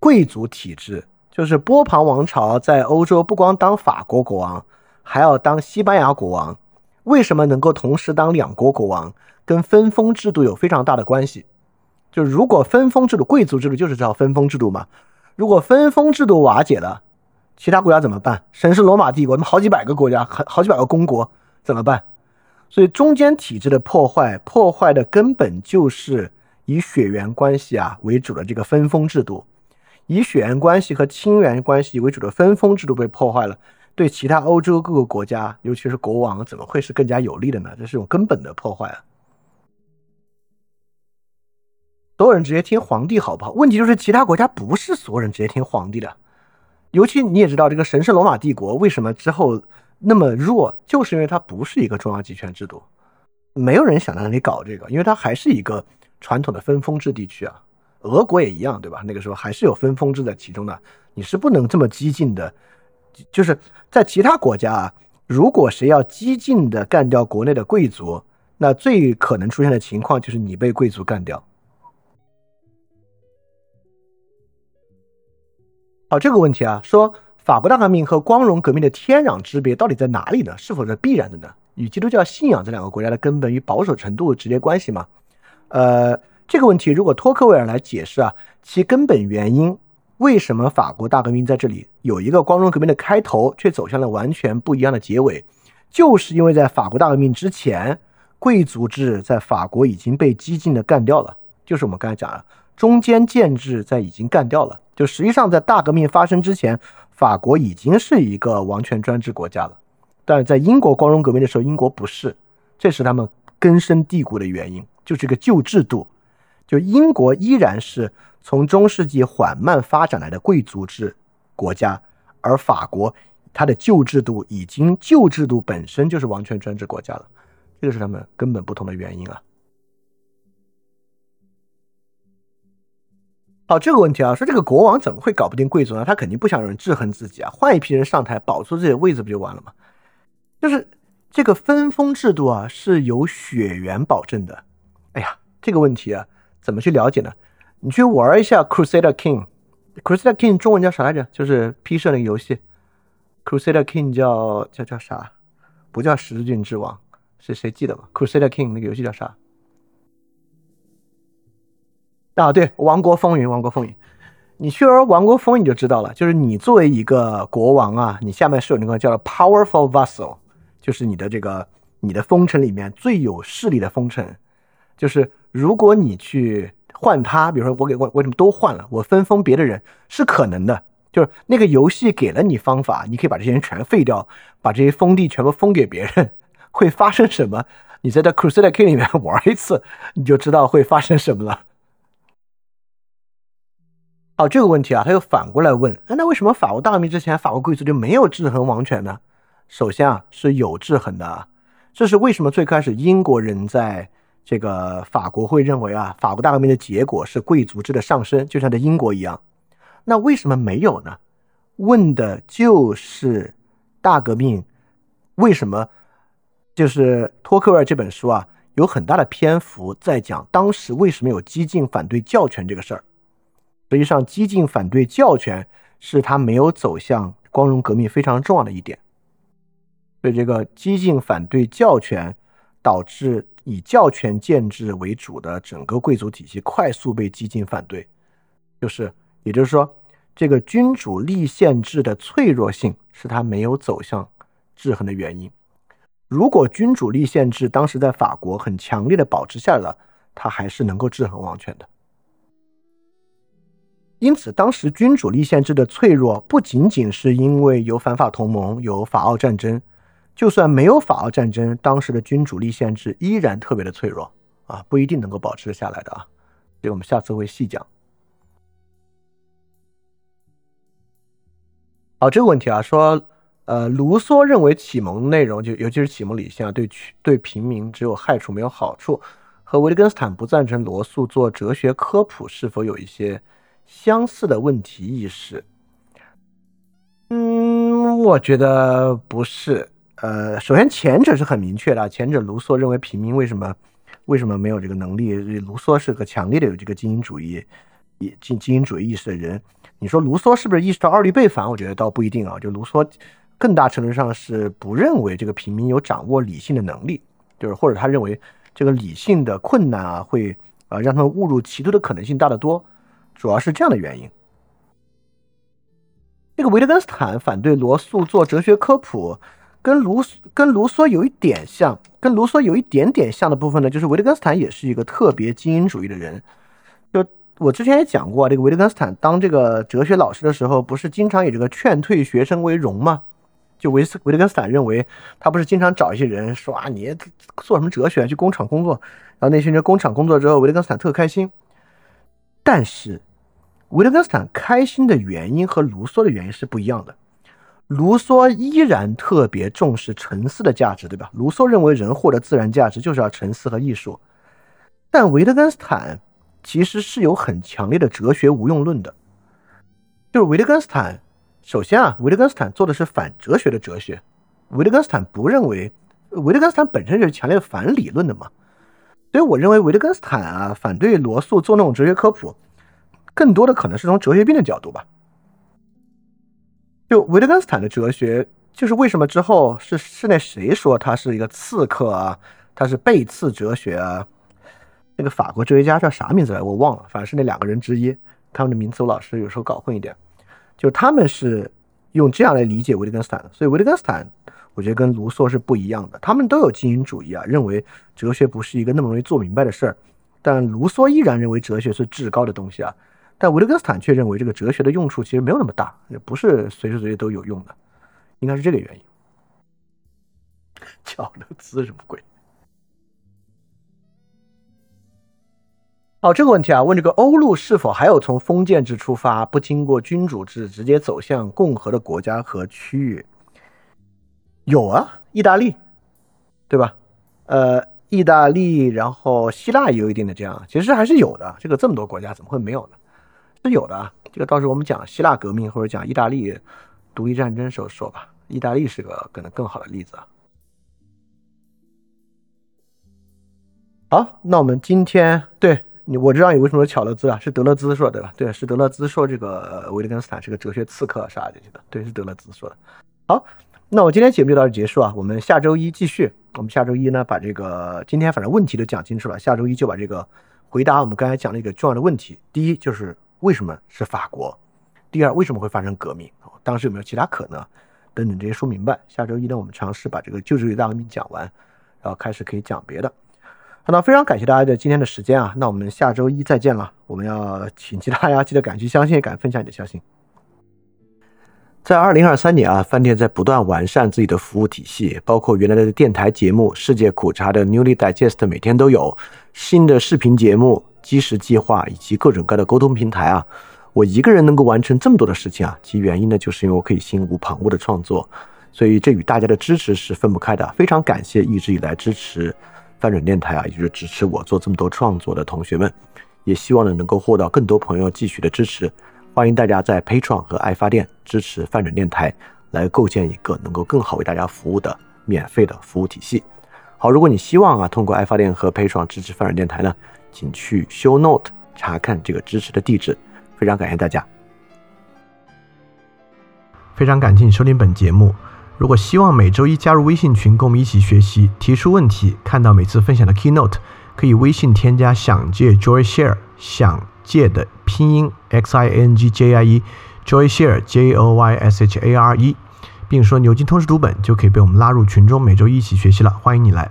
贵族体制就是波旁王朝在欧洲不光当法国国王，还要当西班牙国王。为什么能够同时当两国国王？跟分封制度有非常大的关系。就如果分封制度，贵族制度就是这套分封制度嘛。如果分封制度瓦解了，其他国家怎么办？神圣罗马帝国那么好几百个国家，好好几百个公国怎么办？所以中间体制的破坏，破坏的根本就是以血缘关系啊为主的这个分封制度。以血缘关系和亲缘关系为主的分封制度被破坏了，对其他欧洲各个国家，尤其是国王，怎么会是更加有利的呢？这是一种根本的破坏啊！所有人直接听皇帝好不好？问题就是其他国家不是所有人直接听皇帝的，尤其你也知道，这个神圣罗马帝国为什么之后那么弱，就是因为它不是一个中央集权制度，没有人想在那里搞这个，因为它还是一个传统的分封制地区啊。俄国也一样，对吧？那个时候还是有分封制在其中的，你是不能这么激进的。就是在其他国家啊，如果谁要激进的干掉国内的贵族，那最可能出现的情况就是你被贵族干掉。好，这个问题啊，说法国大革命和光荣革命的天壤之别到底在哪里呢？是否是必然的呢？与基督教信仰这两个国家的根本与保守程度直接关系吗？呃。这个问题，如果托克维尔来解释啊，其根本原因，为什么法国大革命在这里有一个光荣革命的开头，却走向了完全不一样的结尾，就是因为在法国大革命之前，贵族制在法国已经被激进的干掉了，就是我们刚才讲的中间建制在已经干掉了。就实际上在大革命发生之前，法国已经是一个王权专制国家了。但是在英国光荣革命的时候，英国不是，这是他们根深蒂固的原因，就是个旧制度。就英国依然是从中世纪缓慢发展来的贵族制国家，而法国它的旧制度已经旧制度本身就是王权专制国家了，这个是他们根本不同的原因啊。好，这个问题啊，说这个国王怎么会搞不定贵族呢？他肯定不想有人制衡自己啊，换一批人上台保住自己的位子不就完了吗？就是这个分封制度啊，是有血缘保证的。哎呀，这个问题啊。怎么去了解呢？你去玩一下 Crusader King，Crusader King 中文叫啥来着？就是批社那个游戏。Crusader King 叫叫叫啥？不叫十字军之王，是谁记得吗？Crusader King 那个游戏叫啥？啊，对，王国风云，王国风云。你去玩王国风，你就知道了。就是你作为一个国王啊，你下面是有那个叫做 Powerful Vassal，就是你的这个你的封臣里面最有势力的封臣，就是。如果你去换他，比如说我给我为什么都换了，我分封别的人是可能的，就是那个游戏给了你方法，你可以把这些人全废掉，把这些封地全部封给别人，会发生什么？你在这 Crusader King 里面玩一次，你就知道会发生什么了。好，这个问题啊，他又反过来问，那为什么法国大革命之前法国贵族就没有制衡王权呢？首先啊是有制衡的啊，这是为什么最开始英国人在。这个法国会认为啊，法国大革命的结果是贵族制的上升，就像在英国一样。那为什么没有呢？问的就是大革命为什么？就是托克维尔这本书啊，有很大的篇幅在讲当时为什么有激进反对教权这个事儿。实际上，激进反对教权是他没有走向光荣革命非常重要的一点。所以，这个激进反对教权导致。以教权建制为主的整个贵族体系快速被激进反对，就是，也就是说，这个君主立宪制的脆弱性是他没有走向制衡的原因。如果君主立宪制当时在法国很强烈的保持下来了，他还是能够制衡王权的。因此，当时君主立宪制的脆弱不仅仅是因为有反法同盟、有法奥战争。就算没有法奥战争，当时的君主立宪制依然特别的脆弱啊，不一定能够保持下来的啊。这个我们下次会细讲。好，这个问题啊，说呃，卢梭认为启蒙内容就尤其是启蒙理性啊，对对平民只有害处没有好处，和维特根斯坦不赞成罗素做哲学科普是否有一些相似的问题意识？嗯，我觉得不是。呃，首先前者是很明确的，前者卢梭认为平民为什么为什么没有这个能力？卢梭是个强烈的有这个精英主义、精精英主义意识的人。你说卢梭是不是意识到二律背反？我觉得倒不一定啊。就卢梭更大程度上是不认为这个平民有掌握理性的能力，就是或者他认为这个理性的困难啊，会啊让他们误入歧途的可能性大得多，主要是这样的原因。这个维特根斯坦反对罗素做哲学科普。跟卢跟卢梭有一点像，跟卢梭有一点点像的部分呢，就是维特根斯坦也是一个特别精英主义的人。就我之前也讲过，这个维特根斯坦当这个哲学老师的时候，不是经常以这个劝退学生为荣吗？就维斯维特根斯坦认为，他不是经常找一些人说啊，你做什么哲学，去工厂工作，然后那些人工厂工作之后，维特根斯坦特开心。但是维特根斯坦开心的原因和卢梭的原因是不一样的。卢梭依然特别重视沉思的价值，对吧？卢梭认为人获得自然价值就是要沉思和艺术，但维特根斯坦其实是有很强烈的哲学无用论的。就是维特根斯坦，首先啊，维特根斯坦做的是反哲学的哲学。维特根斯坦不认为，维特根斯坦本身就是强烈的反理论的嘛。所以我认为维特根斯坦啊，反对罗素做那种哲学科普，更多的可能是从哲学病的角度吧。就维特根斯坦的哲学，就是为什么之后是是那谁说他是一个刺客啊？他是背刺哲学啊？那个法国哲学家叫啥名字来？我忘了，反正是那两个人之一。他们的名词我老是有时候搞混一点。就他们是用这样来理解维特根斯坦的。所以维特根斯坦，我觉得跟卢梭是不一样的。他们都有精英主义啊，认为哲学不是一个那么容易做明白的事儿。但卢梭依然认为哲学是至高的东西啊。但维特根斯坦却认为这个哲学的用处其实没有那么大，也不是随时随地都有用的，应该是这个原因。巧乐兹什么鬼？好，这个问题啊，问这个欧陆是否还有从封建制出发，不经过君主制直接走向共和的国家和区域？有啊，意大利，对吧？呃，意大利，然后希腊也有一定的这样，其实还是有的。这个这么多国家怎么会没有呢？是有的啊。这个到时候我们讲希腊革命或者讲意大利独立战争时候说吧。意大利是个可能更好的例子啊。好，那我们今天对。你我知道你为什么巧乐兹啊？是德勒兹说的对吧？对，是德勒兹说这个维特根斯坦是个哲学刺客啥这些的，对，是德勒兹说的。好，那我今天节目就到这结束啊，我们下周一继续。我们下周一呢，把这个今天反正问题都讲清楚了，下周一就把这个回答我们刚才讲的一个重要的问题：第一就是为什么是法国？第二为什么会发生革命？当时有没有其他可能？等等这些说明白。下周一呢，我们尝试把这个旧制大革命讲完，然后开始可以讲别的。好，那非常感谢大家的今天的时间啊，那我们下周一再见了。我们要请其他大家记得敢去相信，也敢分享你的消息。在二零二三年啊，饭店在不断完善自己的服务体系，包括原来的电台节目《世界苦茶》的 Newly Digest 每天都有新的视频节目《基石计划》，以及各种各样的沟通平台啊。我一个人能够完成这么多的事情啊，其原因呢，就是因为我可以心无旁骛的创作，所以这与大家的支持是分不开的。非常感谢一直以来支持。翻转电台啊，也就是支持我做这么多创作的同学们，也希望呢能够获得更多朋友继续的支持。欢迎大家在 Patreon 和爱发电支持翻转电台，来构建一个能够更好为大家服务的免费的服务体系。好，如果你希望啊通过爱发电和 Patreon 支持翻转电台呢，请去 Show Note 查看这个支持的地址。非常感谢大家，非常感谢你收听本节目。如果希望每周一加入微信群，跟我们一起学习、提出问题、看到每次分享的 keynote，可以微信添加“想借 Joy Share”，想借的拼音 x i n g j i e，Joy Share j o y s h a r e，并说牛津通识读本，就可以被我们拉入群中，每周一起学习了。欢迎你来。